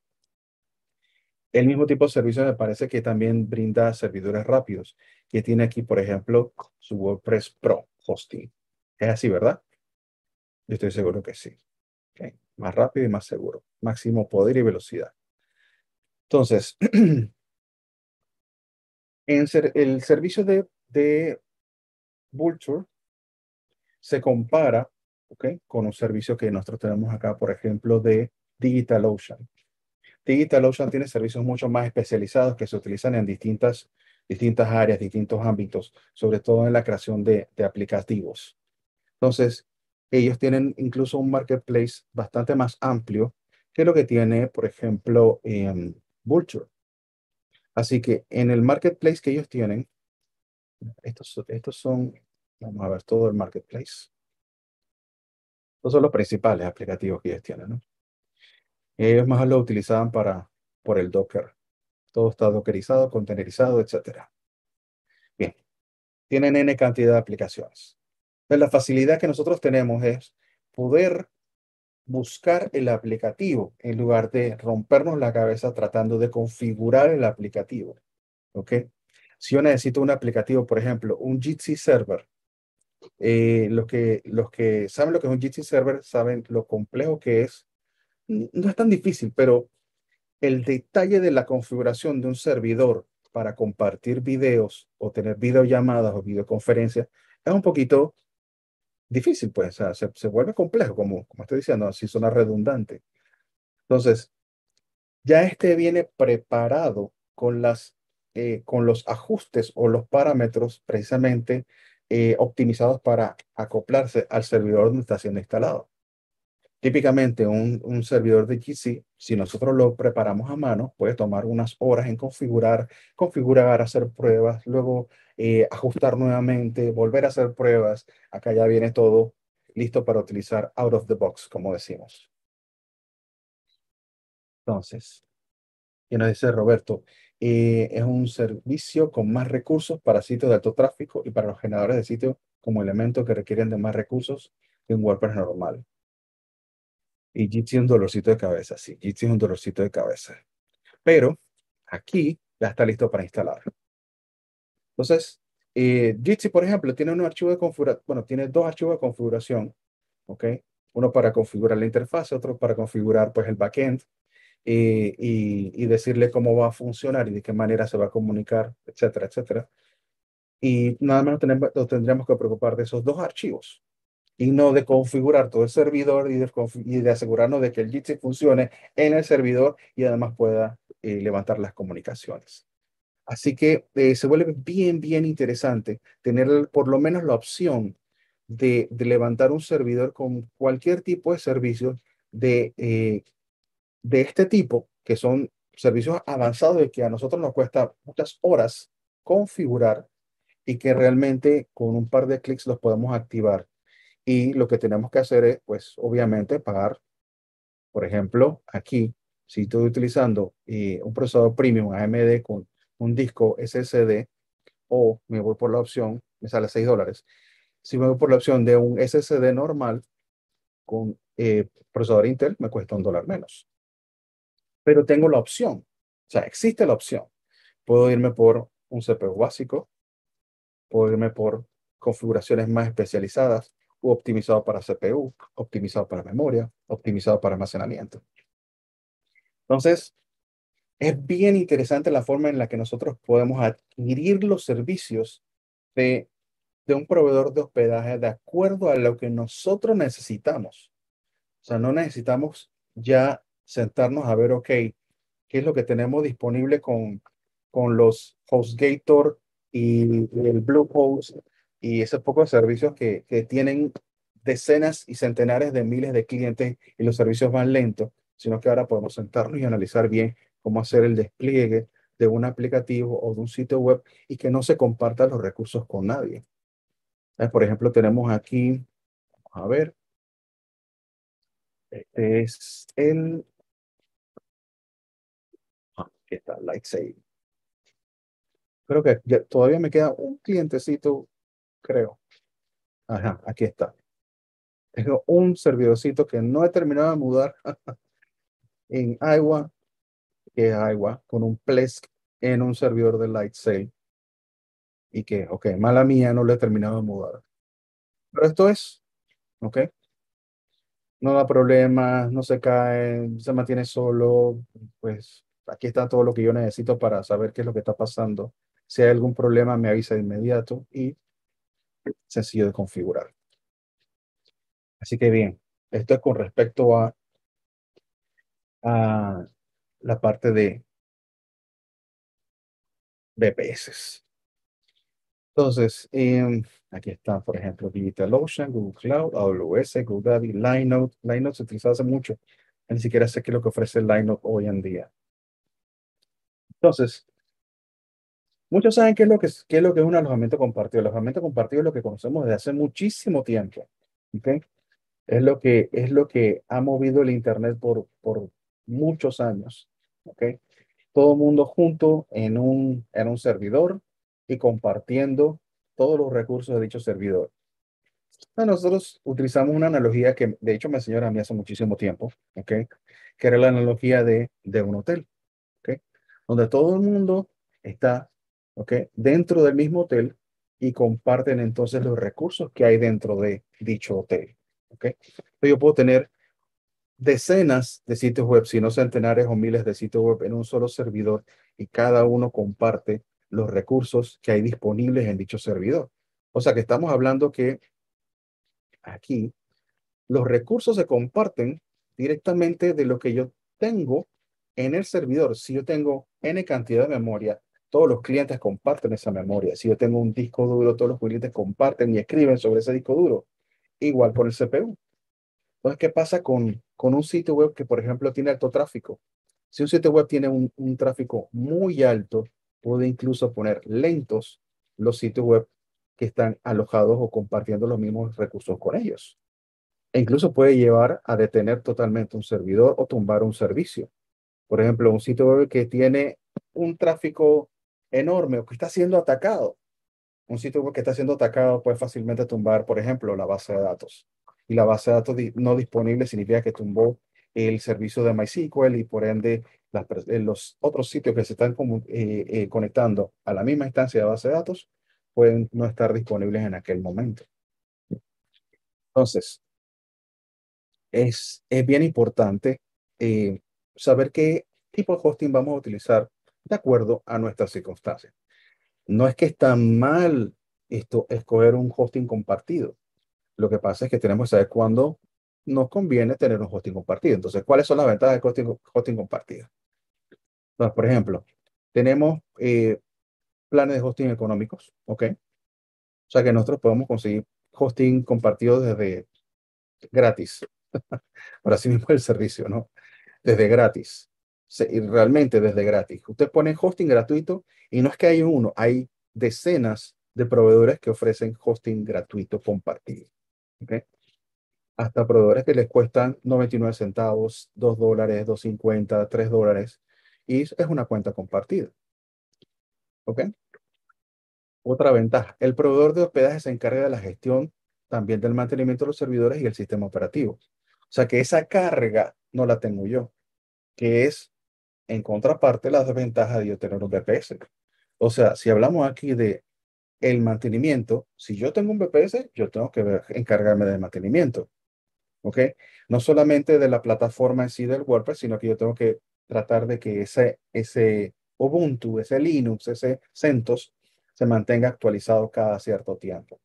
El mismo tipo de servicio me parece que también brinda servidores rápidos, que tiene aquí, por ejemplo, su WordPress Pro Hosting. Es así, ¿verdad? Yo estoy seguro que sí. Más rápido y más seguro. Máximo poder y velocidad. Entonces, en el servicio de, de Vulture se compara ¿okay? con un servicio que nosotros tenemos acá, por ejemplo, de DigitalOcean. DigitalOcean tiene servicios mucho más especializados que se utilizan en distintas, distintas áreas, distintos ámbitos, sobre todo en la creación de, de aplicativos. Entonces, ellos tienen incluso un marketplace bastante más amplio que lo que tiene, por ejemplo, en Vulture. Así que en el marketplace que ellos tienen, estos, estos son, vamos a ver todo el marketplace. Estos son los principales aplicativos que ellos tienen, ¿no? Ellos más lo utilizaban para, por el Docker. Todo está dockerizado, containerizado, etc. Bien. Tienen N cantidad de aplicaciones la facilidad que nosotros tenemos es poder buscar el aplicativo en lugar de rompernos la cabeza tratando de configurar el aplicativo. ¿Ok? Si yo necesito un aplicativo, por ejemplo, un Jitsi Server, eh, los, que, los que saben lo que es un Jitsi Server saben lo complejo que es. No es tan difícil, pero el detalle de la configuración de un servidor para compartir videos o tener videollamadas o videoconferencias es un poquito difícil, pues, se, se, vuelve complejo, como, como estoy diciendo, así suena redundante. Entonces, ya este viene preparado con, las, eh, con los ajustes o los parámetros precisamente eh, optimizados para acoplarse al servidor donde está siendo instalado. Típicamente un, un, servidor de GC, si nosotros lo preparamos a mano, puede tomar unas horas en configurar, configurar, hacer pruebas, luego eh, ajustar nuevamente, volver a hacer pruebas. Acá ya viene todo listo para utilizar out of the box, como decimos. Entonces, y nos dice Roberto, eh, es un servicio con más recursos para sitios de alto tráfico y para los generadores de sitios como elementos que requieren de más recursos que un WordPress normal. Y Jitsi es un dolorcito de cabeza, sí, Jitsi es un dolorcito de cabeza. Pero aquí ya está listo para instalar. Entonces, eh, Jitsi, por ejemplo, tiene un archivo de configuración, bueno, tiene dos archivos de configuración, ¿ok? Uno para configurar la interfaz, otro para configurar pues el backend eh, y, decirle cómo va a funcionar y de qué manera se va a comunicar, etcétera, etcétera. Y nada más nos tendríamos que preocupar de esos dos archivos y no de configurar todo el servidor y de, asegurarnos de que el Jitsi funcione en el servidor y además pueda eh, levantar las comunicaciones. Así que eh, se vuelve bien, bien interesante tener por lo menos la opción de, levantar un servidor con cualquier tipo de servicios de, eh, de este tipo, que son servicios avanzados y que a nosotros nos cuesta muchas horas configurar y que realmente con un par de clics los podemos activar. Y lo que tenemos que hacer es, pues, obviamente, pagar. Por ejemplo, aquí, si estoy utilizando eh, un procesador premium AMD con un disco SSD, o me voy por la opción, me sale 6 dólares. Si me voy por la opción de un SSD normal con eh, procesador Intel, me cuesta un dólar menos. Pero tengo la opción, o sea, existe la opción. Puedo irme por un CPU básico, puedo irme por configuraciones más especializadas, optimizado para CPU, optimizado para memoria, optimizado para almacenamiento. Entonces, es bien interesante la forma en la que nosotros podemos adquirir los servicios de, de un proveedor de hospedaje de acuerdo a lo que nosotros necesitamos. O sea, no necesitamos ya sentarnos a ver, ok, qué es lo que tenemos disponible con, con los HostGator y el Bluehost y ese poco de servicios que, que tienen decenas y centenares de miles de clientes y los servicios van lentos, sino que ahora podemos sentarnos y analizar bien cómo hacer el despliegue de un aplicativo o de un sitio web y que no se compartan los recursos con nadie. Por ejemplo, tenemos aquí, a ver, este es el, ah, aquí está, Lightsave. Creo que todavía me queda un clientecito, creo. Ajá, aquí está. Tengo un servidorcito que no he terminado de mudar en Iowa, que es Iowa, con un Plesk en un servidor de Lightsail. Y que, ok, mala mía, no lo he terminado de mudar. Pero esto es, ok. No da problemas, no se cae, se mantiene solo. Pues aquí está todo lo que yo necesito para saber qué es lo que está pasando. Si hay algún problema, me avisa de inmediato y sencillo de configurar. Así que bien, esto es con respecto a, a la parte de BPS. Entonces, em, aquí está, por ejemplo, DigitalOcean, Google Cloud, AWS, Google Linode. Linode se utiliza hace mucho. Ni siquiera sé qué es lo que ofrece Linode hoy en día. Entonces, muchos saben qué es lo que es, qué es, lo que es un alojamiento compartido. El alojamiento compartido es lo que conocemos desde hace muchísimo tiempo. ¿okay? Es lo que, es lo que ha movido el Internet por, por muchos años. ¿ok? Todo el mundo junto en un, en un servidor y compartiendo todos los recursos de dicho servidor. Nosotros utilizamos una analogía que de hecho me enseñó a mí hace muchísimo tiempo, ¿ok? Que era la analogía de, de un hotel, ¿ok? Donde todo el mundo está, ¿ok? Dentro del mismo hotel y comparten entonces los recursos que hay dentro de dicho hotel. ¿ok? Yo puedo tener decenas de sitios web, si no centenares o miles de sitios web en un solo servidor y cada uno comparte los recursos que hay disponibles en dicho servidor. O sea que estamos hablando que aquí los recursos se comparten directamente de lo que yo tengo en el servidor. Si yo tengo N cantidad de memoria, todos los clientes comparten esa memoria. Si yo tengo un disco duro, todos los clientes comparten y escriben sobre ese disco duro igual por el CPU. Entonces, ¿qué pasa con, con un sitio web que, por ejemplo, tiene alto tráfico? Si un sitio web tiene un, un tráfico muy alto, puede incluso poner lentos los sitios web que están alojados o compartiendo los mismos recursos con ellos. E incluso puede llevar a detener totalmente un servidor o tumbar un servicio. Por ejemplo, un sitio web que tiene un tráfico enorme o que está siendo atacado un sitio que está siendo atacado puede fácilmente tumbar, por ejemplo, la base de datos. Y la base de datos no disponible significa que tumbó el servicio de MySQL y por ende eh, los otros sitios que se están eh, eh, conectando a la misma instancia de base de datos pueden no estar disponibles en aquel momento. Entonces, es, es bien importante saber qué tipo de hosting vamos a utilizar de acuerdo a nuestras circunstancias no es que está mal esto, escoger un hosting compartido. Lo que pasa es que tenemos que saber cuándo nos conviene tener un hosting compartido. Entonces, ¿cuáles son las ventajas de hosting, compartido? Por ejemplo, tenemos eh, planes de hosting económicos, ¿ok? O sea que nosotros podemos conseguir hosting compartido desde gratis. Ahora sí mismo el servicio, ¿no? Desde gratis realmente desde gratis. Usted pone hosting gratuito y no es que hay uno, hay decenas de proveedores que ofrecen hosting gratuito compartido. Hasta proveedores que les cuestan 99 centavos, 2 dólares, 2.50, 3 dólares. Y es una cuenta compartida. ¿Ok? Otra ventaja. El proveedor de hospedaje se encarga de la gestión también del mantenimiento de los servidores y el sistema operativo. O sea que esa carga no la tengo yo, que es en contraparte la desventaja de tener un VPS. O sea, si hablamos aquí de el mantenimiento, si yo tengo un VPS, yo tengo que encargarme del mantenimiento. ¿Ok? No solamente de la plataforma en sí del WordPress, sino que yo tengo que tratar de que ese, ese Ubuntu, ese Linux, ese CentOS se mantenga actualizado cada cierto tiempo.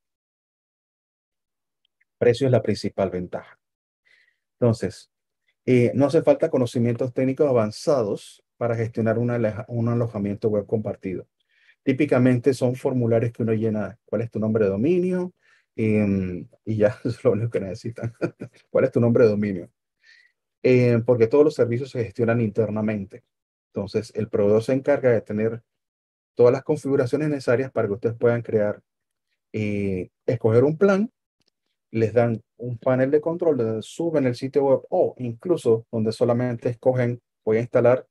Precio es la principal ventaja. Entonces, eh, no hace falta conocimientos técnicos avanzados para gestionar un alojamiento web compartido. Típicamente son formularios que uno llena, ¿cuál es tu nombre de dominio? Em, y ya es lo único que necesitan. ¿Cuál es tu nombre de dominio? Eh, porque todos los servicios se gestionan internamente. Entonces, el proveedor se encarga de tener todas las configuraciones necesarias para que ustedes puedan crear, eh, escoger un plan, les dan un panel de control donde suben el sitio web o incluso donde solamente escogen, voy a instalar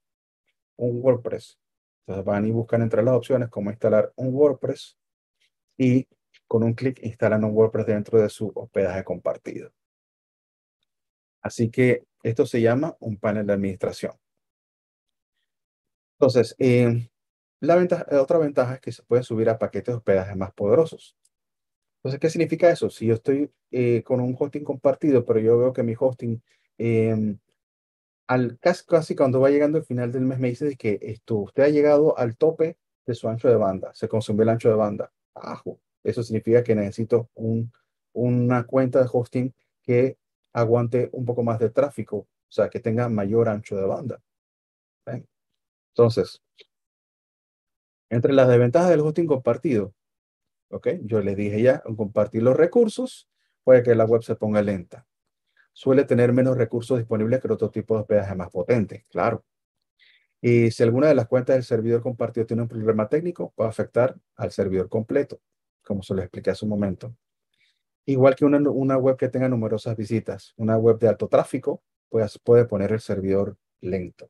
un WordPress. Entonces van y buscan entre las opciones cómo instalar un WordPress y con un clic instalan un WordPress dentro de su hospedaje compartido. Así que esto se llama un panel de administración. Entonces, eh, la ventaja, otra ventaja es que se puede subir a paquetes de hospedaje más poderosos. Entonces, ¿qué significa eso? Si yo estoy eh, con un hosting compartido, pero yo veo que mi hosting, em, al, casi, casi, cuando va llegando el final del mes, me dice que esto, usted ha llegado al tope de su ancho de banda, se consumió el ancho de banda. Ajo. Eso significa que necesito un, una cuenta de hosting que aguante un poco más de tráfico, o sea, que tenga mayor ancho de banda. Entonces, entre las desventajas del hosting compartido, ¿ok? Yo les dije ya, compartir los recursos puede que la web se ponga lenta. Suele tener menos recursos disponibles que otro tipo de hospedaje más potente, claro. Y si alguna de las cuentas del servidor compartido tiene un problema técnico, puede afectar al servidor completo, como se lo expliqué hace un momento. Igual que una, una web que tenga numerosas visitas, una web de alto tráfico, pues puede poner el servidor lento.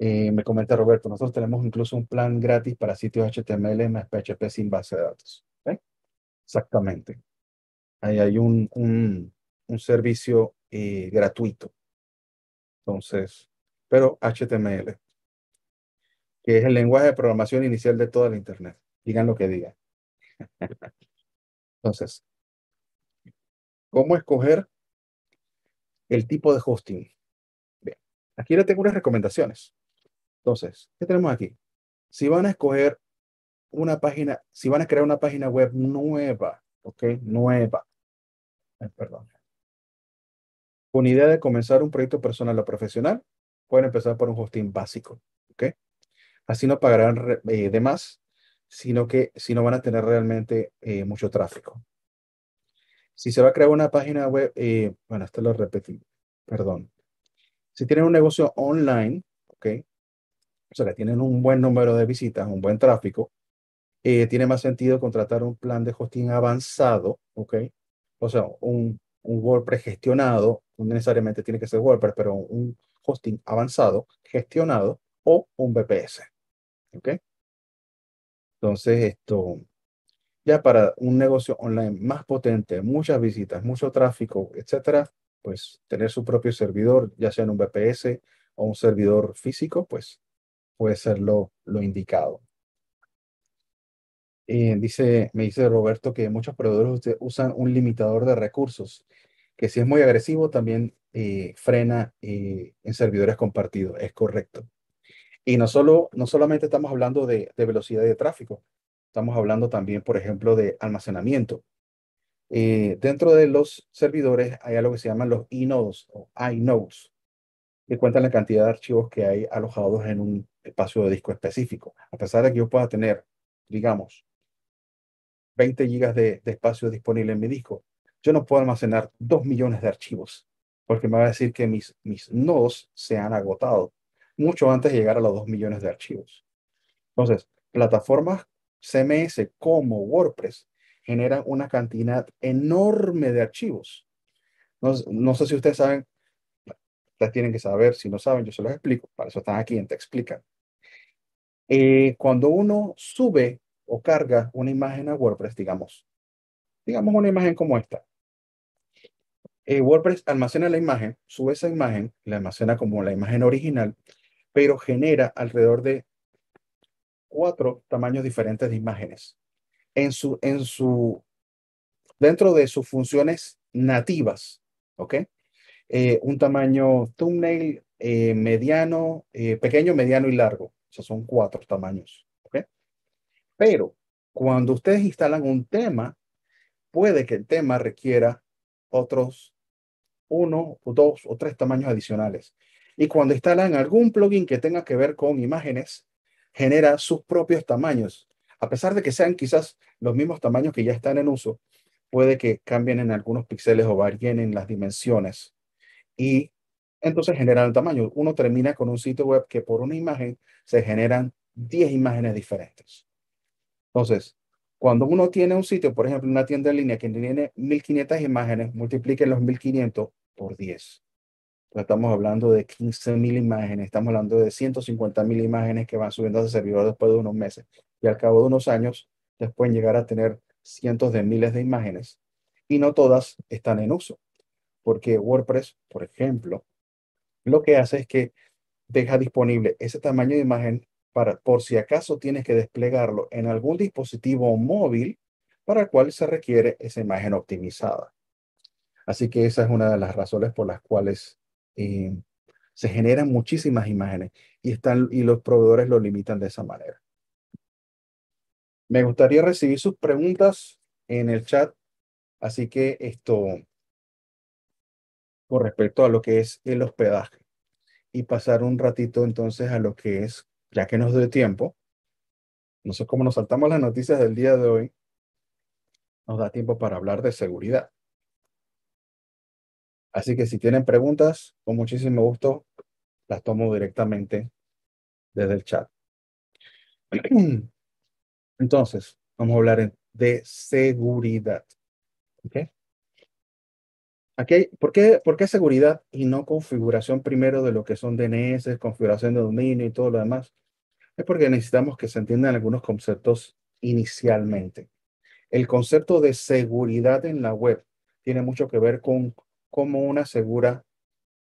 Eh, me comenta Roberto, nosotros tenemos incluso un plan gratis para sitios HTML más PHP sin base de datos. Exactamente. Ahí hay un, un, servicio eh, gratuito. Entonces, pero HTML, que es el lenguaje de programación inicial de toda la Internet. Digan lo que digan. Entonces, ¿cómo escoger el tipo de hosting? Bien, aquí le tengo unas recomendaciones. Entonces, ¿qué tenemos aquí? Si van a escoger una página, si van a crear una página web nueva, ¿ok? Nueva. perdón. Con idea de comenzar un proyecto personal o profesional, pueden empezar por un hosting básico, ¿ok? Así no pagarán eh, de más, sino que si no van a tener realmente eh, mucho tráfico. Si se va a crear una página web, eh, bueno, esto lo repetí, perdón. Si tienen un negocio online, ¿ok? O sea, que tienen un buen número de visitas, un buen tráfico, eh, tiene más sentido contratar un plan de hosting avanzado, ¿ok? O sea, un, WordPress gestionado, no necesariamente tiene que ser WordPress, pero un hosting avanzado, gestionado, o un VPS, ¿ok? Entonces, esto, ya para un negocio online más potente, muchas visitas, mucho tráfico, etcétera, pues tener su propio servidor, ya sea en un VPS o un servidor físico, pues puede ser lo, indicado. Eh, dice, me dice Roberto que muchos proveedores usan un limitador de recursos, que si es muy agresivo también eh, frena eh, en servidores compartidos. Es correcto. Y no, solo, no solamente estamos hablando de, de velocidad de tráfico, estamos hablando también, por ejemplo, de almacenamiento. dentro de los servidores hay algo que se llaman los e-nodes o iNodes, que cuentan la cantidad de archivos que hay alojados en un espacio de disco específico. A pesar de que yo pueda tener, digamos, 20 gigas de, espacio disponible en mi disco, yo no puedo almacenar 2 millones de archivos, porque me va a decir que mis, mis nodos se han agotado mucho antes de llegar a los 2 millones de archivos. Entonces, plataformas CMS como WordPress generan una cantidad enorme de archivos. No, no sé si ustedes saben, ustedes tienen que saber, si no saben, yo se los explico, para eso están aquí en Te Explican. Eh, cuando uno sube o carga una imagen a WordPress, digamos, digamos una imagen como esta, eh, WordPress almacena la imagen, sube esa imagen, la almacena como la imagen original, pero genera alrededor de cuatro tamaños diferentes de imágenes. En su, en su, dentro de sus funciones nativas, ¿ok? Eh, un tamaño thumbnail eh, mediano, pequeño, mediano y largo. O sea, son cuatro tamaños. Pero cuando ustedes instalan un tema, puede que el tema requiera otros uno, dos o tres tamaños adicionales. Y cuando instalan algún plugin que tenga que ver con imágenes, genera sus propios tamaños. A pesar de que sean quizás los mismos tamaños que ya están en uso, puede que cambien en algunos píxeles o varíen en las dimensiones. Y entonces generan el tamaño. Uno termina con un sitio web que por una imagen se generan 10 imágenes diferentes. Entonces, cuando uno tiene un sitio, por ejemplo, una tienda en línea que tiene 1500 imágenes, multipliquen los 1500 por 10. estamos hablando de 15.000 imágenes, estamos hablando de 150.000 imágenes que van subiendo a ese servidor después de unos meses. Y al cabo de unos años, les pueden llegar a tener cientos de miles de imágenes. Y no todas están en uso. Porque WordPress, por ejemplo, lo que hace es que deja disponible ese tamaño de imagen para, por si acaso tienes que desplegarlo en algún dispositivo móvil para el cual se requiere esa imagen optimizada. Así que esa es una de las razones por las cuales eh, se generan muchísimas imágenes y, están, y los proveedores lo limitan de esa manera. Me gustaría recibir sus preguntas en el chat, así que esto con respecto a lo que es el hospedaje y pasar un ratito entonces a lo que es, ya que nos dé tiempo, no sé cómo nos saltamos las noticias del día de hoy, nos da tiempo para hablar de seguridad. Así que si tienen preguntas, con muchísimo gusto las tomo directamente desde el chat. Entonces, vamos a hablar de seguridad. ¿Okay? ¿Por, qué, ¿Por qué seguridad y no configuración primero de lo que son DNS, configuración de dominio y todo lo demás? Es porque necesitamos que se entiendan algunos conceptos inicialmente. El concepto de seguridad en la web tiene mucho que ver con cómo uno asegura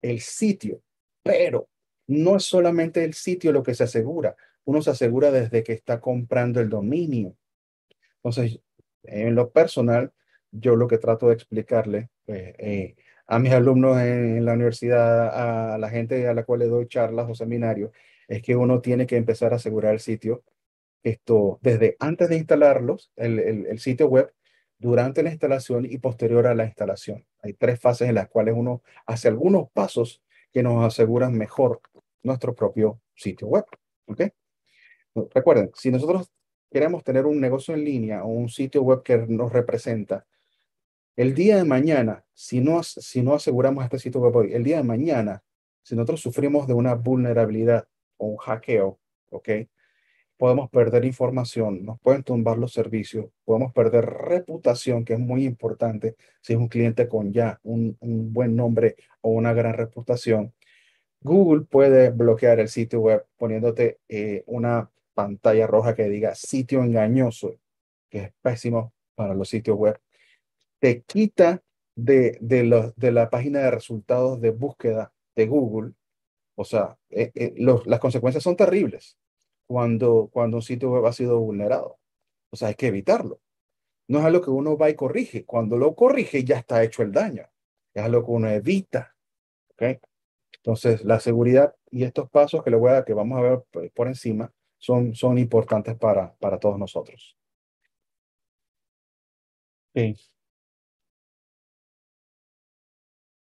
el sitio, pero no es solamente el sitio lo que se asegura, uno se asegura desde que está comprando el dominio. Entonces, en lo personal, yo lo que trato de explicarle pues, eh, a mis alumnos en, la universidad, a la gente a la cual le doy charlas o seminarios, es que uno tiene que empezar a asegurar el sitio esto desde antes de instalarlos, el, el sitio web, durante la instalación y posterior a la instalación. Hay tres fases en las cuales uno hace algunos pasos que nos aseguran mejor nuestro propio sitio web. ¿Ok? Recuerden, si nosotros queremos tener un negocio en línea o un sitio web que nos representa, el día de mañana, si no, si no aseguramos este sitio web hoy, el día de mañana, si nosotros sufrimos de una vulnerabilidad o un hackeo, ¿ok? podemos perder información, nos pueden tumbar los servicios, podemos perder reputación, que es muy importante si es un cliente con ya un, buen nombre o una gran reputación. Google puede bloquear el sitio web poniéndote eh, una pantalla roja que diga sitio engañoso, que es pésimo para los sitios web. Te quita de, de, los, de la página de resultados de búsqueda de Google. O sea, eh, eh, las consecuencias son terribles cuando, cuando un sitio web ha sido vulnerado. O sea, hay que evitarlo. No es algo que uno va y corrige. Cuando lo corrige ya está hecho el daño. Es algo que uno evita. ¿okay? Entonces, la seguridad y estos pasos que le voy a que vamos a ver por encima son, son importantes para, para todos nosotros. Okay.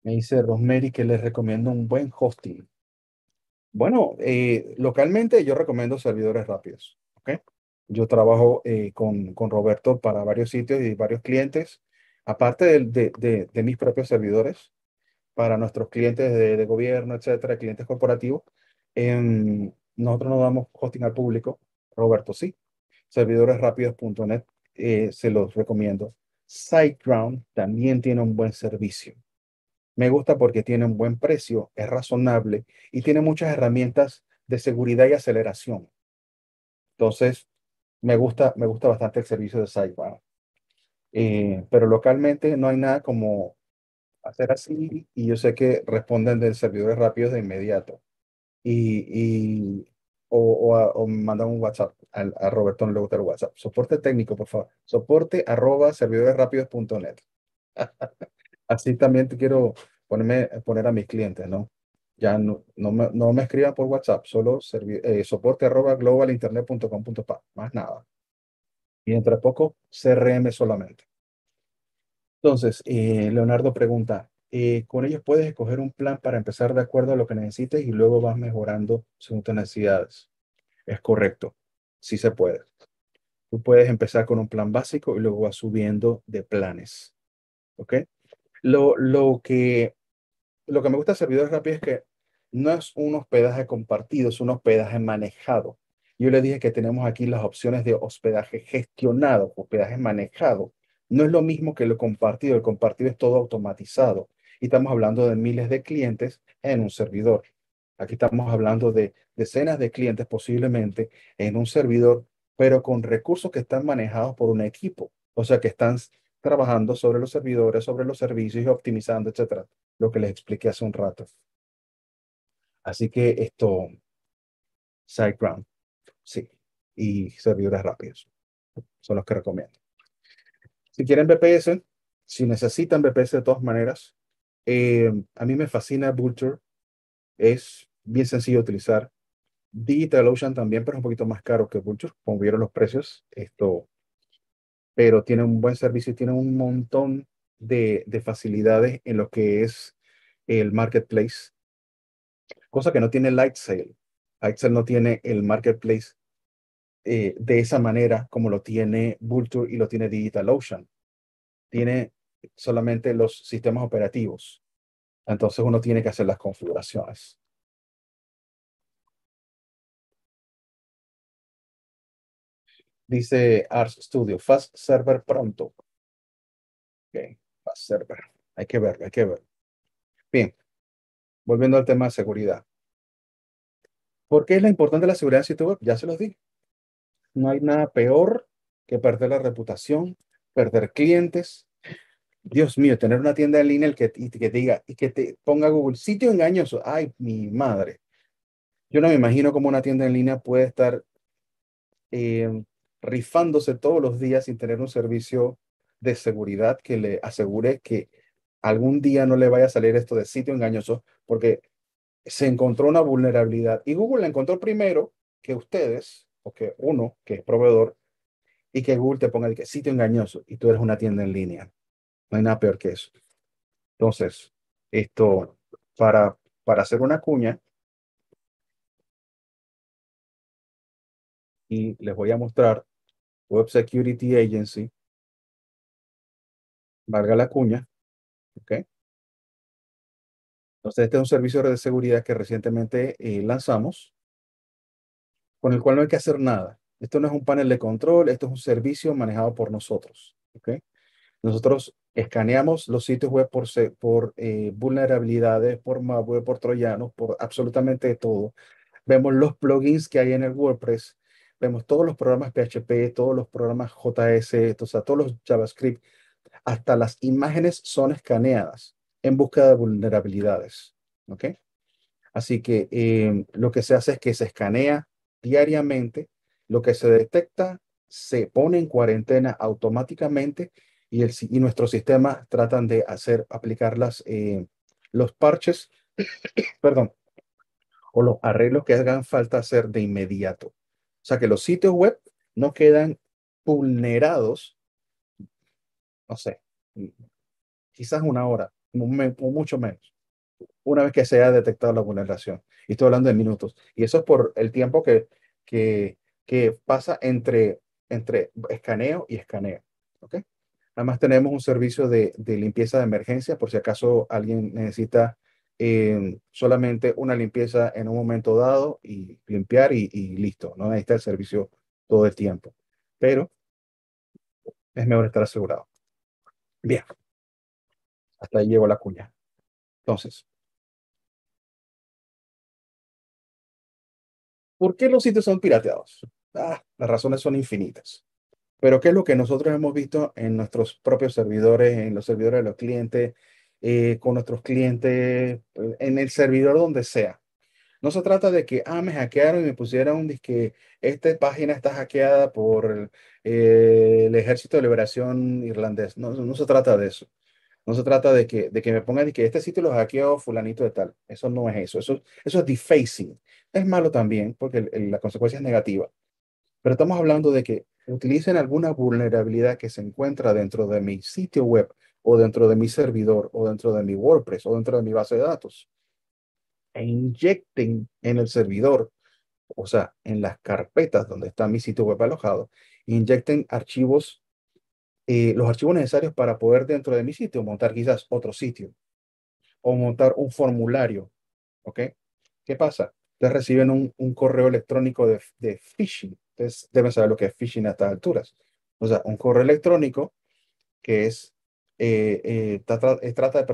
Me dice Rosemary que les recomiendo un buen hosting. Bueno, eh, localmente yo recomiendo servidores rápidos. ¿okay? Yo trabajo eh, con, con, Roberto para varios sitios y varios clientes, aparte de, de, de, mis propios servidores, para nuestros clientes de, gobierno, etcétera, clientes corporativos. nosotros no damos hosting al público, Roberto sí. Servidoresrápidos.net, eh, se los recomiendo. SiteGround también tiene un buen servicio. Me gusta porque tiene un buen precio, es razonable y tiene muchas herramientas de seguridad y aceleración. Entonces, me gusta, me gusta bastante el servicio de SiteGround. Eh, pero localmente no hay nada como hacer así y yo sé que responden de servidores rápidos de inmediato. Y, o, o, mandan un WhatsApp a, Roberto, no le gusta el WhatsApp. Soporte técnico, por favor. Soporte arroba servidores Así también te quiero poner a mis clientes, ¿no? Ya no, no, me, no me escriban por WhatsApp, solo eh, soporte arroba globalinternet.com.pa, más nada. Y entre poco, CRM solamente. Entonces, eh, Leonardo pregunta, eh, con ellos puedes escoger un plan para empezar de acuerdo a lo que necesites y luego vas mejorando según tus necesidades. Es correcto, sí se puede. Tú puedes empezar con un plan básico y luego vas subiendo de planes. ¿Ok? Lo, lo, que, lo que me gusta de servidores es que no es un hospedaje compartido, es un hospedaje manejado. Yo le dije que tenemos aquí las opciones de hospedaje gestionado, hospedaje manejado. No es lo mismo que lo compartido. El compartido es todo automatizado. Y estamos hablando de miles de clientes en un servidor. Aquí estamos hablando de decenas de clientes posiblemente en un servidor, pero con recursos que están manejados por un equipo. O sea, que están trabajando sobre los servidores, sobre los servicios y optimizando, etcétera. Lo que les expliqué hace un rato. Así que esto, SiteGround, sí, y servidores rápidos son los que recomiendo. Si quieren VPS, si necesitan VPS de todas maneras, eh, a mí me fascina Vulture. Es bien sencillo de utilizar. DigitalOcean también, pero es un poquito más caro que Vulture, como vieron los precios. Esto, pero tiene un buen servicio y tiene un montón de, de facilidades en lo que es el marketplace, cosa que no tiene Lightsail. Lightsail no tiene el marketplace eh, de esa manera como lo tiene Vulture y lo tiene DigitalOcean. Tiene solamente los sistemas operativos. Entonces uno tiene que hacer las configuraciones. Dice Ars Studio, Fast Server pronto. Ok, Fast Server. Hay que verlo, hay que ver. Bien, volviendo al tema de seguridad. ¿Por qué es la importante la seguridad en sitio web? Ya se los di. No hay nada peor que perder la reputación, perder clientes, Dios mío, tener una tienda en línea el que, y que diga y que te ponga Google sitio engañoso. Ay, mi madre. Yo no me imagino cómo una tienda en línea puede estar em, rifándose todos los días sin tener un servicio de seguridad que le asegure que algún día no le vaya a salir esto de sitio engañoso, porque se encontró una vulnerabilidad y Google la encontró primero que ustedes, o que uno, que es proveedor, y que Google te ponga que sitio engañoso y tú eres una tienda en línea. No hay nada peor que eso. Entonces, esto, para, para hacer una cuña, y les voy a mostrar Web Security Agency, valga la cuña, ¿ok? Entonces, este es un servicio de seguridad que recientemente eh, lanzamos, con el cual no hay que hacer nada. Esto no es un panel de control, esto es un servicio manejado por nosotros, ¿ok? Nosotros escaneamos los sitios web por, eh, vulnerabilidades, por malware, por troyanos, por absolutamente todo. Vemos los plugins que hay en el WordPress, vemos todos los programas PHP, todos los programas JS, o sea, todos los JavaScript, hasta las imágenes son escaneadas en busca de vulnerabilidades. ¿Ok? Así que em, lo que se hace es que se escanea diariamente, lo que se detecta se pone en cuarentena automáticamente y, el, y nuestro sistema tratan de hacer, aplicar las, eh, los parches, perdón, o los arreglos que hagan falta hacer de inmediato. Sea que los sitios web no quedan vulnerados, no sé, quizás una hora, o mucho menos, una vez que se haya detectado la vulneración. Y estoy hablando de minutos. Y eso es por el tiempo que, que, pasa entre, entre escaneo y escaneo. ¿ok? Además tenemos un servicio de, limpieza de emergencia por si acaso alguien necesita eh, solamente una limpieza en un momento dado y limpiar y, listo. No necesita el servicio todo el tiempo. pero es mejor estar asegurado. Bien. Hasta ahí llevo la cuña. Entonces, ¿por qué los sitios son pirateados? Ah, las razones son infinitas. Pero ¿qué es lo que nosotros hemos visto en nuestros propios servidores, en los servidores de los clientes, eh, con nuestros clientes, eh, en el servidor donde sea? No se trata de que, ah, me hackearon y me pusieron que esta página está hackeada por eh, el Ejército de Liberación Irlandés. No, no se trata de eso. No se trata de que, de que me pongan que este sitio lo hackeó fulanito de tal. Eso no es eso. Eso, eso es defacing. Es malo también porque la consecuencia es negativa. Pero estamos hablando de que utilicen alguna vulnerabilidad que se encuentra dentro de mi sitio web o dentro de mi servidor o dentro de mi WordPress o dentro de mi base de datos e inyecten en el servidor, o sea, en las carpetas donde está mi sitio web alojado, inyecten archivos, eh, los archivos necesarios para poder dentro de mi sitio montar quizás otro sitio o montar un formulario. ¿Ok? ¿Qué pasa? Ustedes reciben un, un correo electrónico de, de phishing. Ustedes deben saber lo que es phishing a estas alturas. O sea, un correo electrónico que es eh, eh, trata, eh, trata, de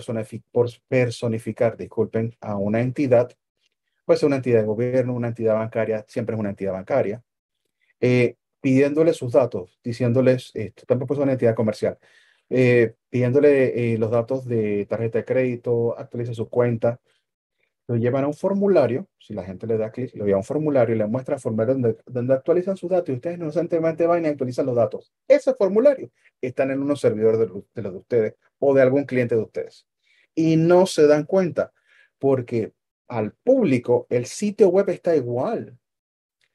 personificar, disculpen, a una entidad, puede ser una entidad de gobierno, una entidad bancaria, siempre es una entidad bancaria, pidiéndole sus datos, diciéndoles, esto tampoco es una entidad comercial, pidiéndole los datos de tarjeta de crédito, actualiza su cuenta, lo llevan a un formulario, si la gente le da clic, lo lleva a un formulario y le muestra el formulario donde, donde actualizan sus datos y ustedes inocentemente van y actualizan los datos. Ese formulario está en unos servidores de, de los de ustedes o de algún cliente de ustedes. Y no se dan cuenta porque al público el sitio web está igual.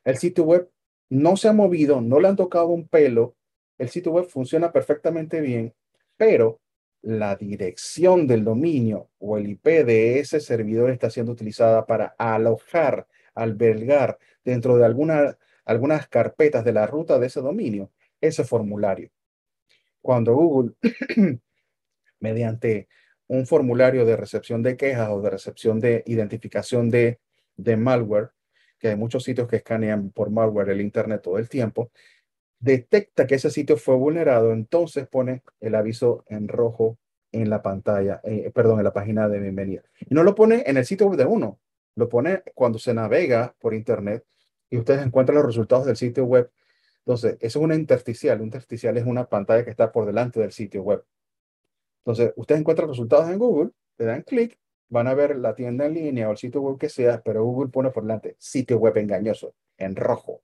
El sitio web no se ha movido, no le han tocado un pelo, el sitio web funciona perfectamente bien, pero la dirección del dominio o el IP de ese servidor está siendo utilizada para alojar, albergar dentro de alguna, algunas carpetas de la ruta de ese dominio ese formulario. Cuando Google, mediante un formulario de recepción de quejas o de recepción de identificación de, de malware, que hay muchos sitios que escanean por malware el Internet todo el tiempo, detecta que ese sitio fue vulnerado, entonces pone el aviso en rojo en la pantalla, eh, perdón, en la página de bienvenida. Y no lo pone en el sitio web de uno, lo pone cuando se navega por internet y ustedes encuentran los resultados del sitio web. Entonces, eso es una intersticial. Un intersticial es una pantalla que está por delante del sitio web. Entonces, ustedes encuentran resultados en Google, le dan clic, van a ver la tienda en línea o el sitio web que sea, pero Google pone por delante sitio web engañoso en rojo,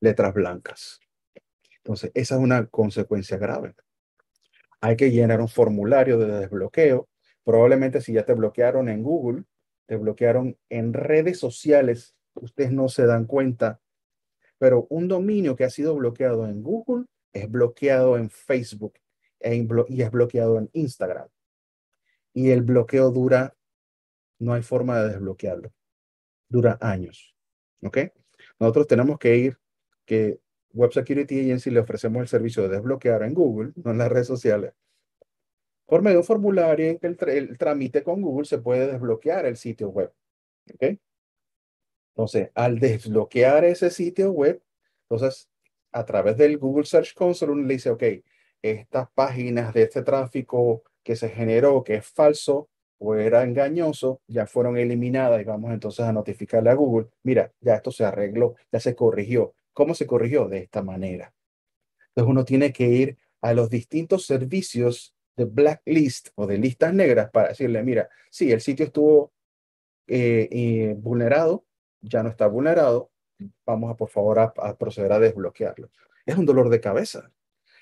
letras blancas. Entonces, esa es una consecuencia grave. Hay que llenar un formulario de desbloqueo. Probablemente si ya te bloquearon en Google, te bloquearon en redes sociales, ustedes no se dan cuenta, pero un dominio que ha sido bloqueado en Google es bloqueado en Facebook e y es bloqueado en Instagram. Y el bloqueo dura, no hay forma de desbloquearlo. Dura años. ¿Ok? Nosotros tenemos que ir, que Web Security Agency le ofrecemos el servicio de desbloquear en Google, no en las redes sociales. Por medio de un formulario en que el, trámite con Google se puede desbloquear el sitio web. ¿Ok? Entonces, al desbloquear ese sitio web, entonces, a través del Google Search Console, uno le dice, ok, estas páginas de este tráfico que se generó, que es falso o era engañoso, ya fueron eliminadas y vamos entonces a notificarle a Google, mira, ya esto se arregló, ya se corrigió. ¿Cómo se corrigió? De esta manera. Entonces uno tiene que ir a los distintos servicios de blacklist o de listas negras para decirle, mira, sí, el sitio estuvo eh, eh, vulnerado, ya no está vulnerado, vamos a por favor a, proceder a desbloquearlo. Es un dolor de cabeza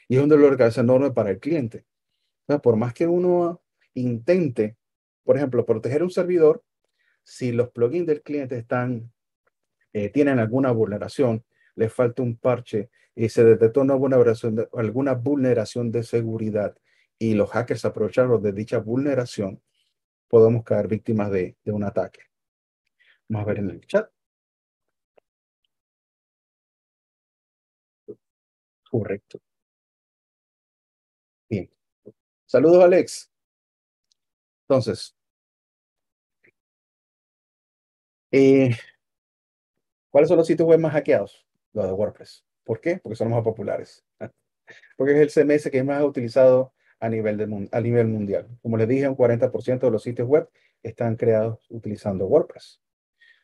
y es un dolor de cabeza enorme para el cliente. por más que uno intente, por ejemplo, proteger un servidor, si los plugins del cliente están, eh, tienen alguna vulneración, le falta un parche y se detectó una vulneración alguna vulneración de seguridad y los hackers aprovecharon de dicha vulneración, podemos caer víctimas de, de un ataque. Vamos a ver en el chat. Correcto. Bien. Saludos, Alex. Entonces, eh, ¿cuáles son los sitios web más hackeados? Lo de WordPress. ¿Por qué? Porque son los más populares. Porque es el CMS que es más utilizado a nivel, de, a nivel mundial. Como les dije, un 40% de los sitios web están creados utilizando WordPress.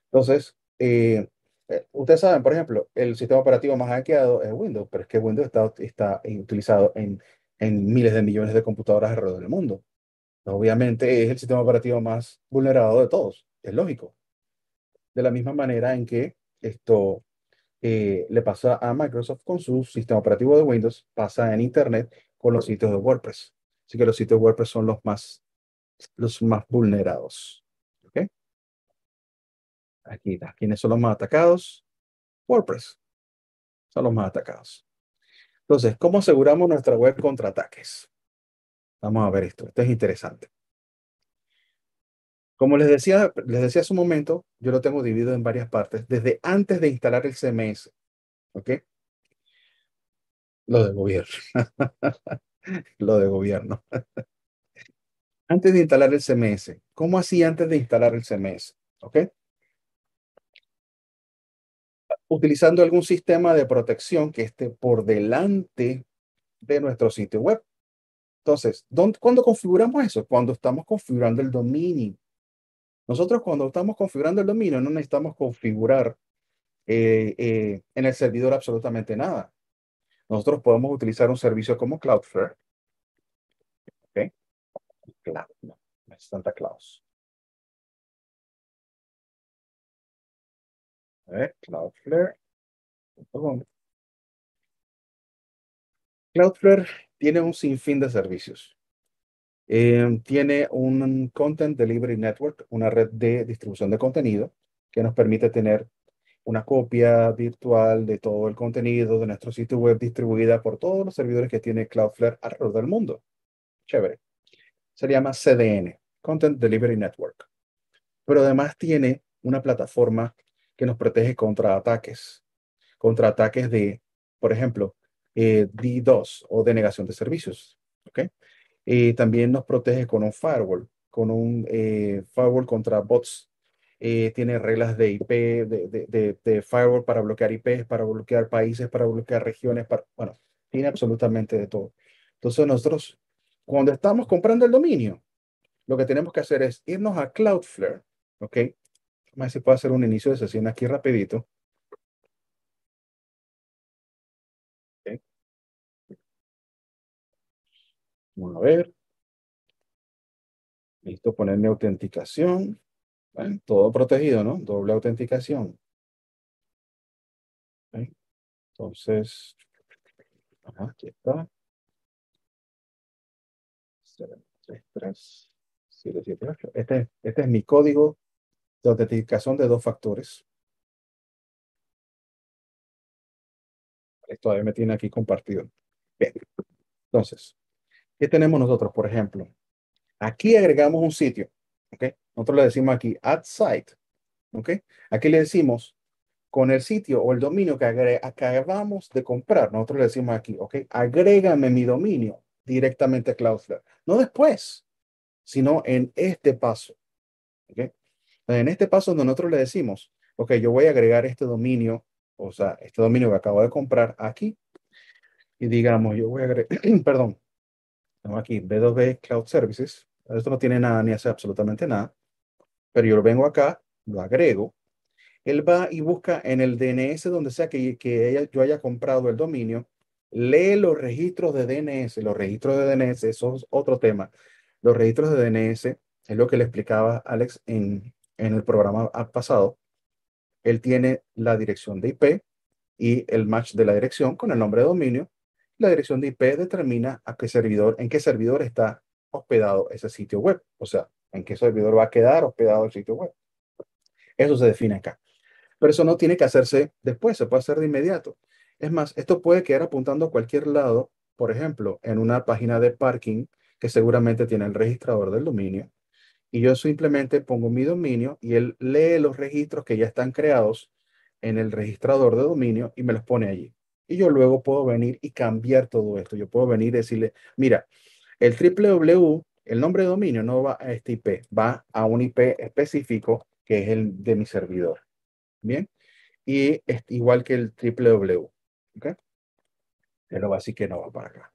Entonces, eh, eh, ustedes saben, por ejemplo, el sistema operativo más hackeado es Windows, pero es que Windows está, está utilizado en, en miles de millones de computadoras alrededor del mundo. Obviamente es el sistema operativo más vulnerado de todos, es lógico. De la misma manera en que esto eh, le pasa a Microsoft con su sistema operativo de Windows, pasa en Internet con los sitios de WordPress. Así que los sitios de WordPress son los más, los más vulnerados. ¿Ok? Aquí está. ¿Quiénes son los más atacados? WordPress. Son los más atacados. Entonces, ¿cómo aseguramos nuestra web contra ataques? Vamos a ver esto. Esto es interesante. Como les decía, les decía hace un momento, yo lo tengo dividido en varias partes, desde antes de instalar el CMS. ¿Ok? Lo de gobierno. lo de gobierno. antes de instalar el CMS. ¿Cómo así antes de instalar el CMS? ¿Ok? Utilizando algún sistema de protección que esté por delante de nuestro sitio web. Entonces, ¿cuándo configuramos eso? Cuando estamos configurando el dominio. Nosotros cuando estamos configurando el dominio no necesitamos configurar eh, eh, en el servidor absolutamente nada. Nosotros podemos utilizar un servicio como Cloudflare. ¿Ok? Cloud, no, es Santa Claus. A ver, Cloudflare. Cloudflare tiene un sinfín de servicios. Eh, tiene un Content Delivery Network, una red de distribución de contenido que nos permite tener una copia virtual de todo el contenido de nuestro sitio web distribuida por todos los servidores que tiene Cloudflare alrededor del mundo. Chévere. Se llama CDN, Content Delivery Network. Pero además tiene una plataforma que nos protege contra ataques, contra ataques de, por ejemplo, eh, D2 o denegación de servicios. ¿ok? Y también nos protege con un firewall, con un eh, firewall contra bots. Eh, tiene reglas de IP, de, de, firewall para bloquear IPs, para bloquear países, para bloquear regiones, para, bueno, tiene absolutamente de todo. Entonces nosotros, cuando estamos comprando el dominio, lo que tenemos que hacer es irnos a Cloudflare, ¿ok? Ver si puedo hacer un inicio de sesión aquí rapidito. Vamos a ver. Listo, poner mi autenticación. todo protegido, ¿no? Doble autenticación. Entonces, aquí está. 3, Este, este es mi código de autenticación de dos factores. Esto todavía me tiene aquí compartido. Bien. Entonces, ¿Qué tenemos nosotros, por ejemplo? Aquí agregamos un sitio, ¿ok? Nosotros le decimos aquí add site, ¿ok? Aquí le decimos con el sitio o el dominio que acabamos de comprar, nosotros le decimos aquí, ¿ok? Agrégame mi dominio directamente a Cloudflare. No después, sino en este paso, ¿ok? En este paso nosotros le decimos, ok, yo voy a agregar este dominio, o sea, este dominio que acabo de comprar aquí, y digamos, yo voy a agregar, perdón, tengo aquí B2B Cloud Services. Esto no tiene nada ni hace absolutamente nada. Pero yo lo vengo acá, lo agrego. Él va y busca en el DNS donde sea que, que yo haya comprado el dominio. Lee los registros de DNS. Los registros de DNS, eso es otro tema. Los registros de DNS es lo que le explicaba Alex en, en el programa pasado. Él tiene la dirección de IP y el match de la dirección con el nombre de dominio la dirección de IP determina a qué servidor, en qué servidor está hospedado ese sitio web. O sea, en qué servidor va a quedar hospedado el sitio web. Eso se define acá. Pero eso no tiene que hacerse después, se puede hacer de inmediato. Es más, esto puede quedar apuntando a cualquier lado, por ejemplo, en una página de parking que seguramente tiene el registrador del dominio. Y yo simplemente pongo mi dominio y él lee los registros que ya están creados en el registrador de dominio y me los pone allí. Y yo luego puedo venir y cambiar todo esto. Yo puedo venir y decirle, mira, el www, el nombre de dominio no va a este IP, va a un IP específico que es el de mi servidor. Bien. Y es igual que el www. ¿Ok? Pero así que no va para acá.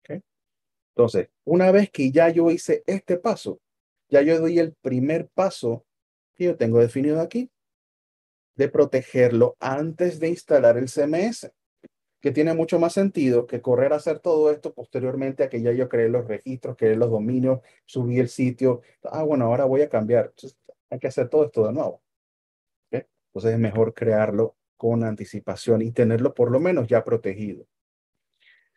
¿Ok? Entonces, una vez que ya yo hice este paso, ya yo doy el primer paso que yo tengo definido aquí de protegerlo antes de instalar el CMS, que tiene mucho más sentido que correr a hacer todo esto posteriormente a que ya yo creé los registros, creé los dominios, subí el sitio. Ah, bueno, ahora voy a cambiar. Hay que hacer todo esto de nuevo. Entonces es mejor crearlo con anticipación y tenerlo por lo menos ya protegido.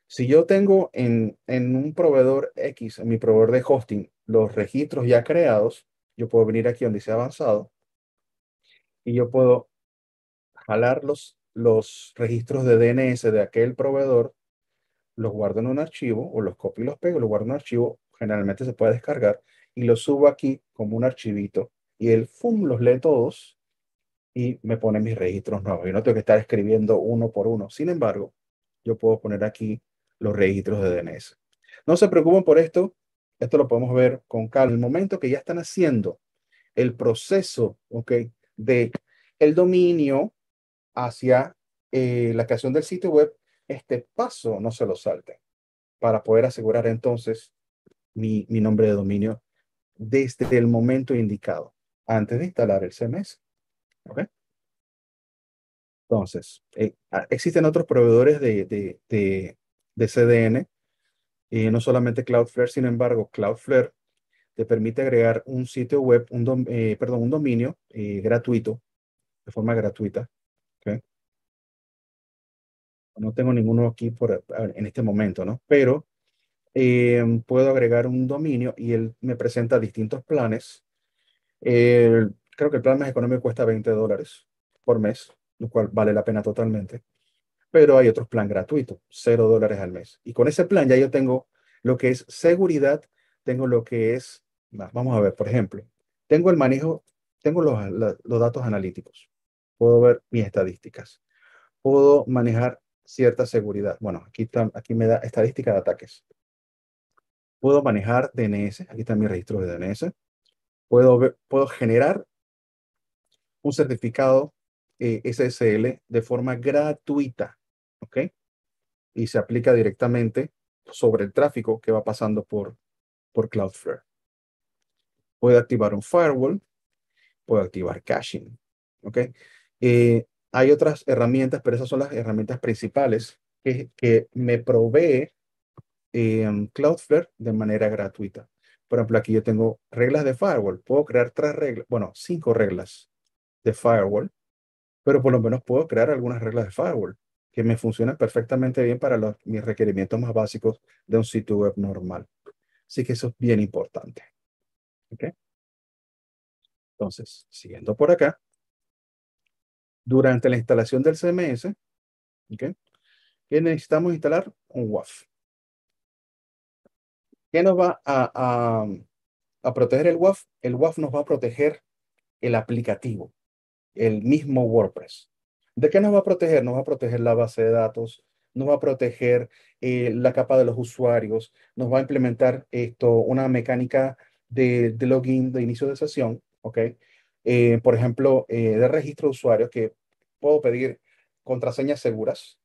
Si yo tengo en, en un proveedor X, en mi proveedor de hosting, los registros ya creados, yo puedo venir aquí donde dice avanzado y yo puedo jalar los, los registros de DNS de aquel proveedor, los guardo en un archivo o los copio y los pego, los guardo en un archivo, generalmente se puede descargar y los subo aquí como un archivito y él, ¡fum!, los lee todos y me pone mis registros nuevos. Yo no tengo que estar escribiendo uno por uno. Sin embargo, yo puedo poner aquí los registros de DNS. No se preocupen por esto. Esto lo podemos ver con calma. El momento que ya están haciendo el proceso, ¿ok? De el dominio hacia eh, la creación del sitio web, este paso no se lo salte para poder asegurar entonces mi, mi nombre de dominio desde el momento indicado, antes de instalar el CMS. Entonces, eh, ah, existen otros proveedores de, de, de, CDN, y no solamente Cloudflare, sin embargo, Cloudflare te permite agregar un sitio web, un eh, perdón, un dominio eh, gratuito, de forma gratuita. No tengo ninguno aquí por, en este momento, ¿no? Pero puedo agregar un dominio y él me presenta distintos planes. Creo que el plan más económico cuesta 20 dólares por mes, lo cual vale la pena totalmente. Pero hay otros plan gratuitos, 0 dólares al mes. Y con ese plan ya yo tengo lo que es seguridad, tengo lo que es, vamos a ver, por ejemplo, tengo el manejo, tengo los datos analíticos, puedo ver mis estadísticas, puedo manejar cierta seguridad. Bueno, aquí, está, aquí me da estadística de ataques. Puedo manejar DNS, aquí está mi registro de DNS. Puedo, puedo generar un certificado eh, SSL de forma gratuita, ¿ok? Y se aplica directamente sobre el tráfico que va pasando por, por Cloudflare. Puede activar un firewall, puede activar caching, ¿ok? Eh, hay otras herramientas, pero esas son las herramientas principales que, me provee eh, Cloudflare de manera gratuita. Por ejemplo, aquí yo tengo reglas de firewall. Puedo crear tres reglas, bueno, cinco reglas de firewall, pero por lo menos puedo crear algunas reglas de firewall que me funcionan perfectamente bien para los, mis requerimientos más básicos de un sitio web normal. Así que eso es bien importante. Entonces, siguiendo por acá, durante la instalación del CMS, ¿ok? ¿Qué necesitamos instalar? Un WAF. ¿Qué nos va a, proteger el WAF? El WAF nos va a proteger el aplicativo el mismo WordPress. ¿De qué nos va a proteger? Nos va a proteger la base de datos, nos va a proteger eh, la capa de los usuarios, nos va a implementar esto, una mecánica de, login de inicio de sesión, ¿ok? Eh, por ejemplo, eh, de registro de usuarios que puedo pedir contraseñas seguras,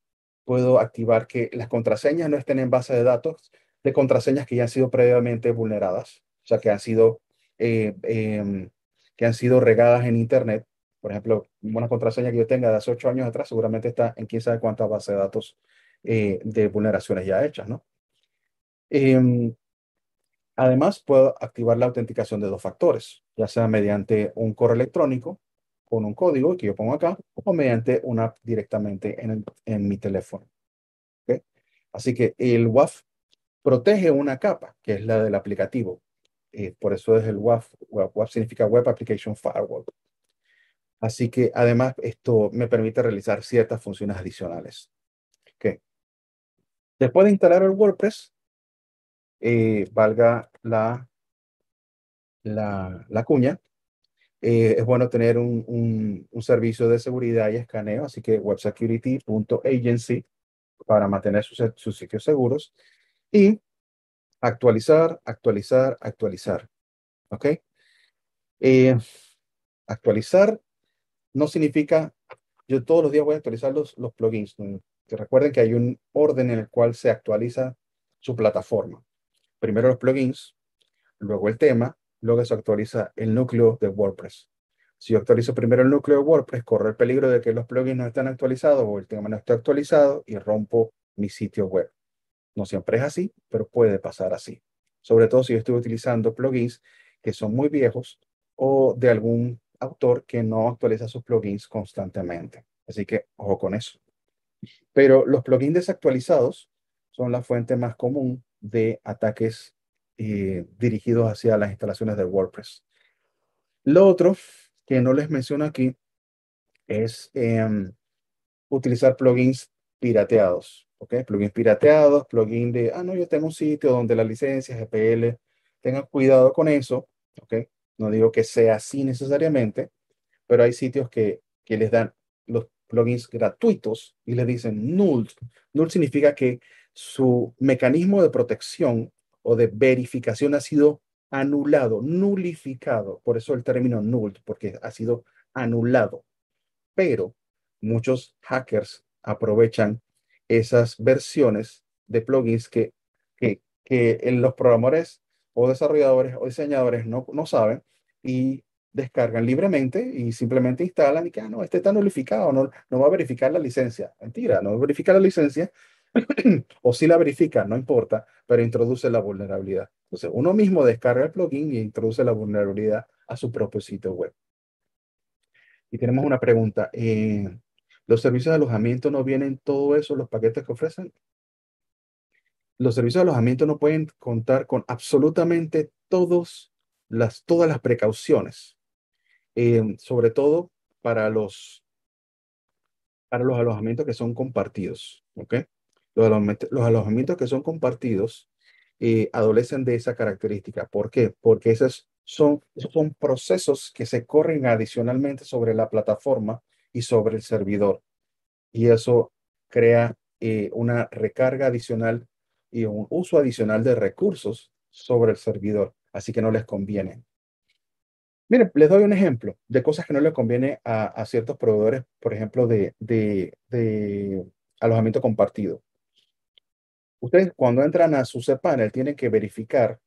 puedo activar que las contraseñas no estén en base de datos de contraseñas que ya han sido previamente vulneradas, o sea, que han sido, em, que han sido regadas en Internet por ejemplo, una contraseña que yo tenga de hace ocho años atrás seguramente está en quién sabe cuántas bases de datos eh, de vulneraciones ya hechas, ¿no? Em, además, puedo activar la autenticación de dos factores, ya sea mediante un correo electrónico con un código que yo pongo acá o mediante una app directamente en, mi teléfono. Así que el WAF protege una capa, que es la del aplicativo. Eh, por eso es el WAF. WAF significa Web Application Firewall. Así que además esto me permite realizar ciertas funciones adicionales. Después de instalar el WordPress, eh, valga la, la, la cuña, eh, es bueno tener un, un, servicio de seguridad y escaneo, así que websecurity.agency para mantener sus, sus sitios seguros y actualizar, actualizar, actualizar. ¿Ok? Eh, actualizar no significa yo todos los días voy a actualizar los, los plugins. Que recuerden que hay un orden en el cual se actualiza su plataforma. Primero los plugins, luego el tema, luego se actualiza el núcleo de WordPress. Si yo actualizo primero el núcleo de WordPress, corre el peligro de que los plugins no estén actualizados o el tema no esté actualizado y rompo mi sitio web. No siempre es así, pero puede pasar así. Sobre todo si yo estoy utilizando plugins que son muy viejos o de algún autor que no actualiza sus plugins constantemente. Así que ojo con eso. Pero los plugins desactualizados son la fuente más común de ataques eh, dirigidos hacia las instalaciones de WordPress. Lo otro que no les menciono aquí es em, utilizar plugins pirateados. ¿ok? Plugins pirateados, plugin de, ah, no, yo tengo un sitio donde la licencia GPL, tengan cuidado con eso. ¿ok? No digo que sea así necesariamente, pero hay sitios que, que les dan los plugins gratuitos y les dicen null. Null significa que su mecanismo de protección o de verificación ha sido anulado, nulificado. Por eso el término null, porque ha sido anulado. Pero muchos hackers aprovechan esas versiones de plugins que, que, que los programadores o desarrolladores o diseñadores no, no saben y descargan libremente y simplemente instalan y que, ah, no, este está nulificado, no, no va a verificar la licencia. Mentira, no verifica la licencia o si la verifica, no importa, pero introduce la vulnerabilidad. Entonces, uno mismo descarga el plugin y introduce la vulnerabilidad a su propio sitio web. Y tenemos una pregunta. Eh, ¿Los servicios de alojamiento no vienen todo eso, los paquetes que ofrecen? Los servicios de alojamiento no pueden contar con absolutamente todos las, todas las precauciones, eh, sobre todo para los, para los alojamientos que son compartidos. ¿ok? Los, alojamientos, que son compartidos eh, adolecen de esa característica. ¿Por qué? Porque esos son, son procesos que se corren adicionalmente sobre la plataforma y sobre el servidor. Y eso crea eh, una recarga adicional y un uso adicional de recursos sobre el servidor. Así que no les conviene. Miren, les doy un ejemplo de cosas que no les conviene a, ciertos proveedores, por ejemplo, de alojamiento compartido. Ustedes cuando entran a su cPanel tienen que verificar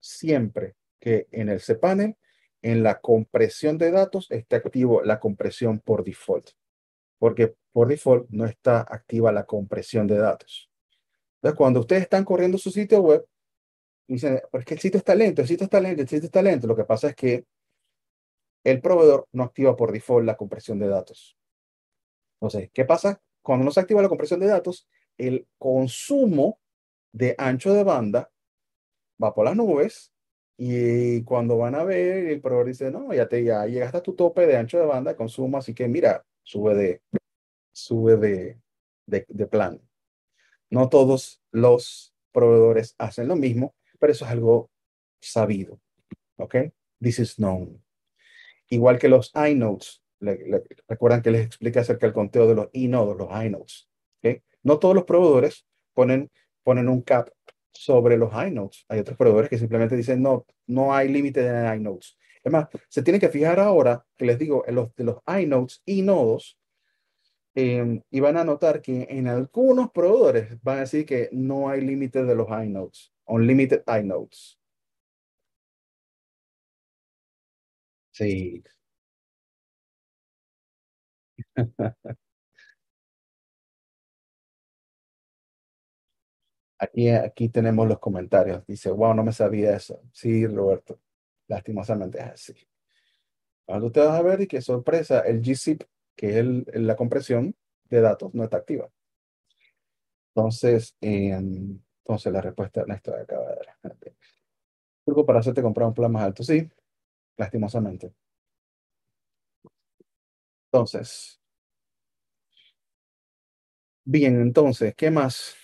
siempre que en el cPanel, en la compresión de datos, esté activo la compresión por default. Porque por default no está activa la compresión de datos. Entonces, cuando ustedes están corriendo su sitio web, dicen, pues que el sitio está lento, el sitio está lento, el sitio está lento. Lo que pasa es que el proveedor no activa por default la compresión de datos. Entonces, ¿qué pasa? Cuando no se activa la compresión de datos, el consumo de ancho de banda va por las nubes y cuando van a ver, el proveedor dice, no, ya, te, ya llegaste a tu tope de ancho de banda de consumo, así que mira, sube de, sube de, de, plan. No todos los proveedores hacen lo mismo, pero eso es algo sabido. ¿Ok? This is known. Igual que los iNodes. recuerdan que les expliqué acerca del conteo de los iNodes, los iNodes. ¿Ok? No todos los proveedores ponen, ponen un cap sobre los iNodes. Hay otros proveedores que simplemente dicen, no, no hay límite de iNodes. Es más, se tiene que fijar ahora, que les digo, en los de los iNodes y nodos, em, y van a notar que en algunos proveedores van a decir que no hay límite de los iNodes, unlimited iNodes. Sí. Aquí, aquí tenemos los comentarios. Dice, wow, no me sabía eso. Sí, Roberto, lastimosamente es así. Cuando te vas a ver y qué sorpresa, el GZIP, que es la compresión de datos, no está activa. Entonces, entonces la respuesta Ernesto acaba de dar. Para hacerte comprar un plan más alto. Sí, lastimosamente. Entonces, bien, entonces, ¿qué más?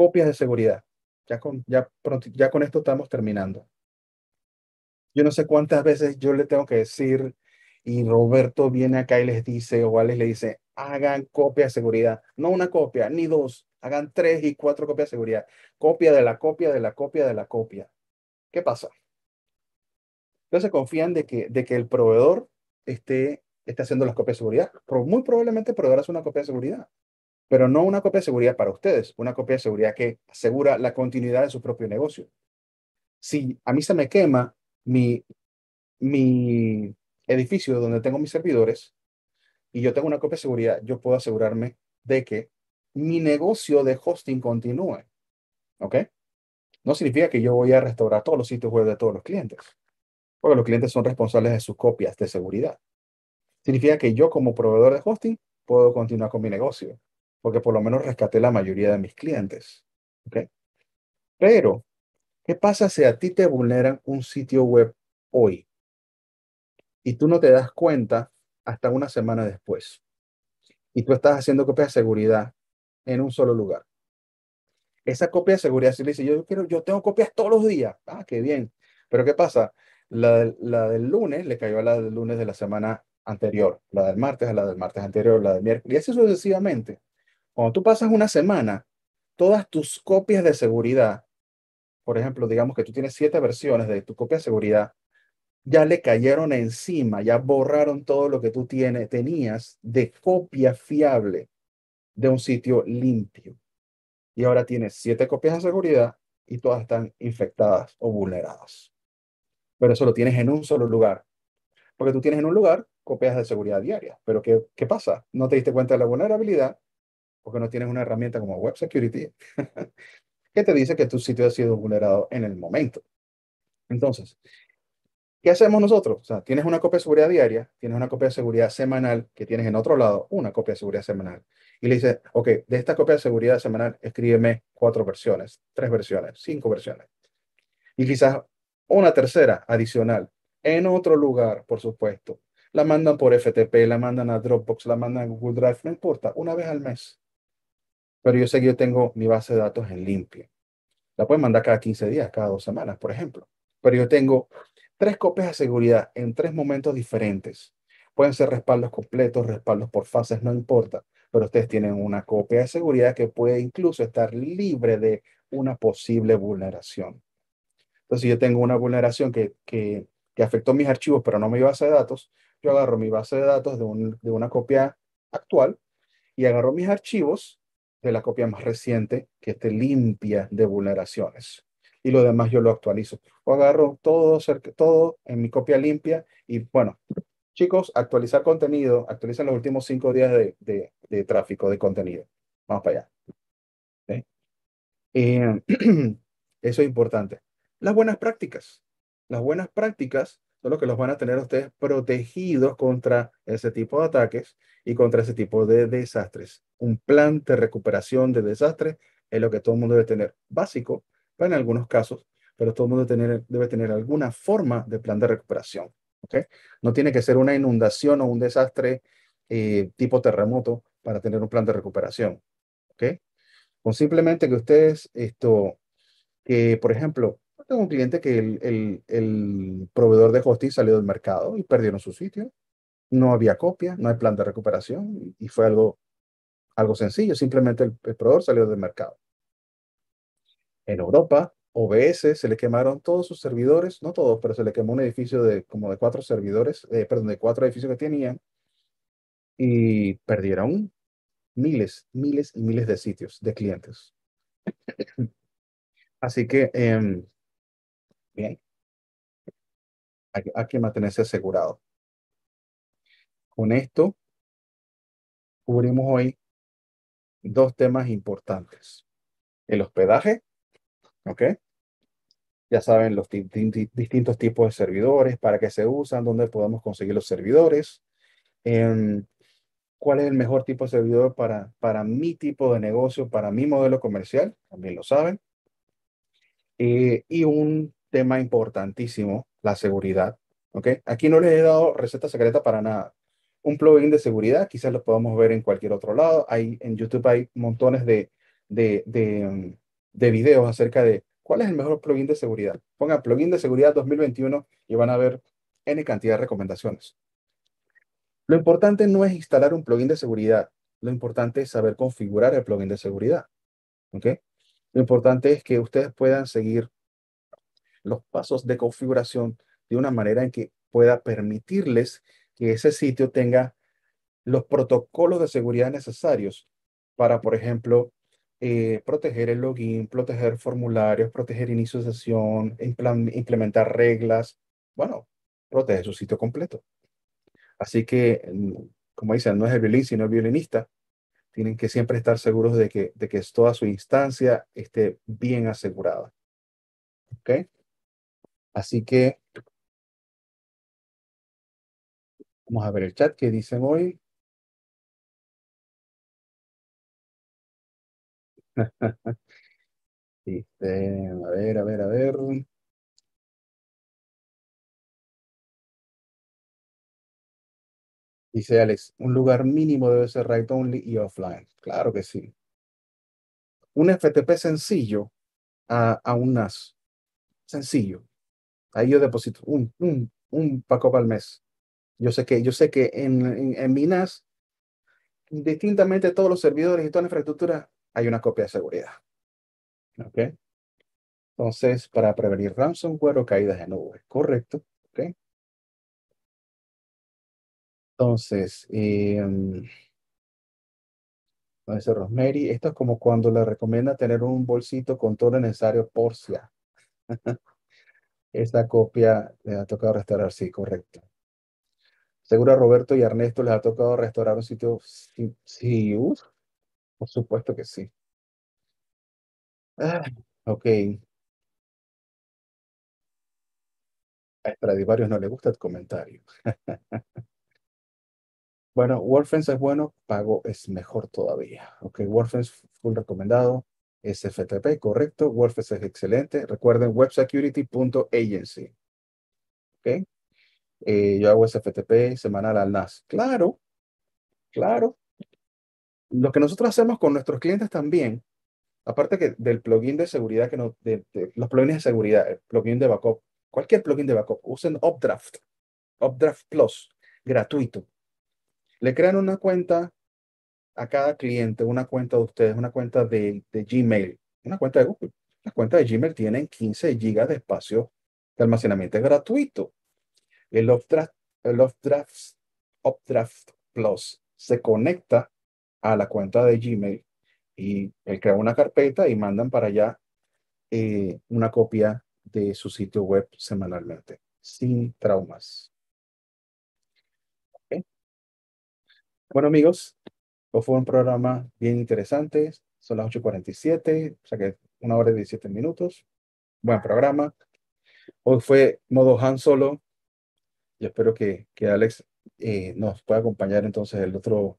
Copias de seguridad. Ya con, ya, ya con esto estamos terminando. Yo no sé cuántas veces yo le tengo que decir y Roberto viene acá y les dice, o Alex le dice, hagan copia de seguridad. No una copia, ni dos, hagan tres y cuatro copias de seguridad. Copia de la copia de la copia de la copia. ¿Qué pasa? Entonces confían de que, de que el proveedor esté esté haciendo las copias de seguridad. Muy probablemente el proveedor hace una copia de seguridad, pero no una copia de seguridad para ustedes, una copia de seguridad que asegura la continuidad de su propio negocio. Si a mí se me quema mi, mi edificio donde tengo mis servidores y yo tengo una copia de seguridad, yo puedo asegurarme de que mi negocio de hosting continúe. ¿Ok? No significa que yo voy a restaurar todos los sitios web de todos los clientes, porque los clientes son responsables de sus copias de seguridad. Significa que yo como proveedor de hosting puedo continuar con mi negocio, porque por lo menos rescaté la mayoría de mis clientes. ¿Ok? Pero, ¿qué pasa si a ti te vulneran un sitio web hoy? Y tú no te das cuenta hasta una semana después. Y tú estás haciendo copias de seguridad en un solo lugar. Esa copia de seguridad, si le dice, yo quiero, yo tengo copias todos los días. Ah, qué bien. Pero ¿qué pasa? La, la del lunes le cayó a la del lunes de la semana anterior, la del martes a la del martes anterior, la del miércoles, y así sucesivamente. Cuando tú pasas una semana, todas tus copias de seguridad, por ejemplo, digamos que tú tienes siete versiones de tu copia de seguridad, ya le cayeron encima, ya borraron todo lo que tú tienes, tenías de copia fiable de un sitio limpio. Y ahora tienes siete copias de seguridad y todas están infectadas o vulneradas. Pero eso lo tienes en un solo lugar. Porque tú tienes en un lugar copias de seguridad diaria. Pero ¿qué, qué pasa? No te diste cuenta de la vulnerabilidad porque no tienes una herramienta como Web Security que te dice que tu sitio ha sido vulnerado en el momento. Entonces, ¿Qué hacemos nosotros? O sea, tienes una copia de seguridad diaria, tienes una copia de seguridad semanal que tienes en otro lado, una copia de seguridad semanal. Y le dices, ok, de esta copia de seguridad semanal, escríbeme cuatro versiones, tres versiones, cinco versiones. Y quizás una tercera adicional en otro lugar, por supuesto. La mandan por FTP, la mandan a Dropbox, la mandan a Google Drive, no importa, una vez al mes. Pero yo sé que yo tengo mi base de datos en limpio. La pueden mandar cada 15 días, cada dos semanas, por ejemplo. Pero yo tengo tres copias de seguridad en tres momentos diferentes. Pueden ser respaldos completos, respaldos por fases, no importa, pero ustedes tienen una copia de seguridad que puede incluso estar libre de una posible vulneración. Entonces, si yo tengo una vulneración que, que, que afectó mis archivos, pero no mi base de datos, yo agarro mi base de datos de, un, de una copia actual y agarro mis archivos de la copia más reciente que esté limpia de vulneraciones y lo demás yo lo actualizo. O agarro todo, todo en mi copia limpia y bueno, chicos, actualizar contenido, actualizan los últimos cinco días de, de, tráfico de contenido. Vamos para allá. Eso es importante. Las buenas prácticas. Las buenas prácticas son lo que los van a tener ustedes protegidos contra ese tipo de ataques y contra ese tipo de desastres. Un plan de recuperación de desastres es lo que todo el mundo debe tener básico en algunos casos, pero todo el mundo debe tener alguna forma de plan de recuperación. ¿okay? No tiene que ser una inundación o un desastre eh, tipo terremoto para tener un plan de recuperación. ¿okay? Con simplemente que ustedes, esto, que por ejemplo, tengo un cliente que el, el, el, proveedor de hosting salió del mercado y perdieron su sitio. No había copia, no hay plan de recuperación y fue algo, algo sencillo. Simplemente el, el proveedor salió del mercado. En Europa, OBS se le quemaron todos sus servidores, no todos, pero se le quemó un edificio de como de cuatro servidores, eh, perdón, de cuatro edificios que tenían y perdieron miles, miles y miles de sitios de clientes. Así que, em, bien, hay, hay, que mantenerse asegurado. Con esto, cubrimos hoy dos temas importantes. El hospedaje ¿Ok? Ya saben los distintos tipos de servidores, para qué se usan, dónde podemos conseguir los servidores, em, cuál es el mejor tipo de servidor para, para mi tipo de negocio, para mi modelo comercial, también lo saben. Eh, y un tema importantísimo, la seguridad. ¿ok? Aquí no les he dado receta secreta para nada. Un plugin de seguridad, quizás lo podamos ver en cualquier otro lado. Hay, en YouTube hay montones de, de, de, de videos acerca de cuál es el mejor plugin de seguridad. Pongan plugin de seguridad 2021 y van a ver N cantidad de recomendaciones. Lo importante no es instalar un plugin de seguridad. Lo importante es saber configurar el plugin de seguridad. ¿Ok? Lo importante es que ustedes puedan seguir los pasos de configuración de una manera en que pueda permitirles que ese sitio tenga los protocolos de seguridad necesarios para, por ejemplo, eh, proteger el login, proteger formularios, proteger inicio de sesión, implementar reglas. Bueno, protege su sitio completo. Así que, mm, como dicen, no es el violín, sino el violinista. Tienen que siempre estar seguros de que, de que toda su instancia esté bien asegurada. ¿Ok? Así que vamos a ver el chat que dicen hoy. Dice, a ver, a ver, a ver. Dice Alex, un lugar mínimo debe ser write only y offline. Claro que sí. Un FTP sencillo a, a un NAS. Sencillo. Ahí yo deposito un, un, un Paco al mes. Yo sé que, yo sé que en, en, en mi NAS, distintamente todos los servidores y toda la infraestructura, hay una copia de seguridad. ¿Ok? Entonces, para prevenir ransomware o caídas de nube. Correcto. ¿Ok? Entonces, eh, dice Rosemary, esto es como cuando le recomienda tener un bolsito con todo lo necesario por si. Esta copia le ha tocado restaurar, sí, correcto. Seguro a Roberto y Ernesto les ha tocado restaurar un sitio. Sí, sí por supuesto que sí. Ah, ok. A Stradivarius no le gusta el comentario. bueno, WordFence es bueno, pago es mejor todavía. Ok, WordFence full recomendado. SFTP, correcto. WordFence es excelente. Recuerden websecurity.agency. Ok. Eh, yo hago SFTP semanal al NAS. Claro, claro. Lo que nosotros hacemos con nuestros clientes también, aparte que del plugin de seguridad, que no, de, los plugins de seguridad, el plugin de backup, cualquier plugin de backup, usen Updraft, Updraft Plus, gratuito. Le crean una cuenta a cada cliente, una cuenta de ustedes, una cuenta de, Gmail, una cuenta de Google. Las cuentas de Gmail tienen 15 gigas de espacio de almacenamiento gratuito. El Updraft, el Updraft, Updraft Plus se conecta a la cuenta de Gmail y él crea una carpeta y mandan para allá eh, una copia de su sitio web semanalmente, sin traumas. Bueno, amigos, fue un programa bien interesante. Son las 8.47, o sea que una hora y 17 minutos. Buen programa. Hoy fue modo Han Solo. Y espero que, que Alex eh, nos pueda acompañar entonces el otro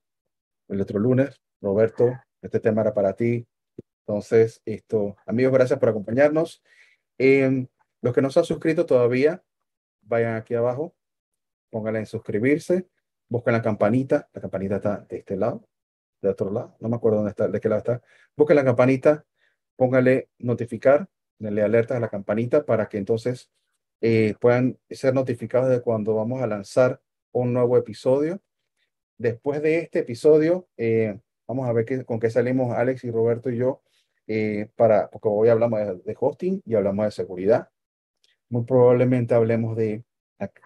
el otro lunes. Roberto, este tema era para ti. Entonces, esto, amigos, gracias por acompañarnos. Eh, los que no se han suscrito todavía, vayan aquí abajo, pónganle en suscribirse, busquen la campanita, la campanita está de este lado, de otro lado, no me acuerdo dónde está, de qué lado está. Busquen la campanita, pónganle notificar, denle alerta a la campanita para que entonces eh, puedan ser notificados de cuando vamos a lanzar un nuevo episodio después de este episodio, eh, vamos a ver qué, con qué salimos Alex y Roberto y yo, eh, para, porque hoy hablamos de, hosting y hablamos de seguridad. Muy probablemente hablemos de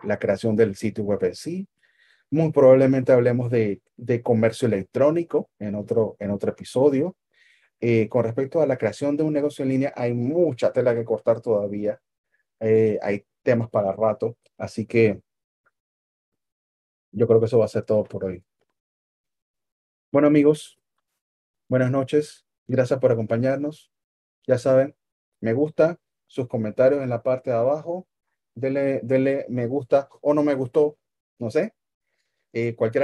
la, creación del sitio web en sí. Muy probablemente hablemos de, de comercio electrónico en otro, en otro episodio. Eh, con respecto a la creación de un negocio en línea, hay mucha tela que cortar todavía. hay temas para rato. Así que yo creo que eso va a ser todo por hoy. Bueno, amigos, buenas noches. Gracias por acompañarnos. Ya saben, me gusta, sus comentarios en la parte de abajo. Denle, denle me gusta o no me gustó, no sé. Eh, cualquiera de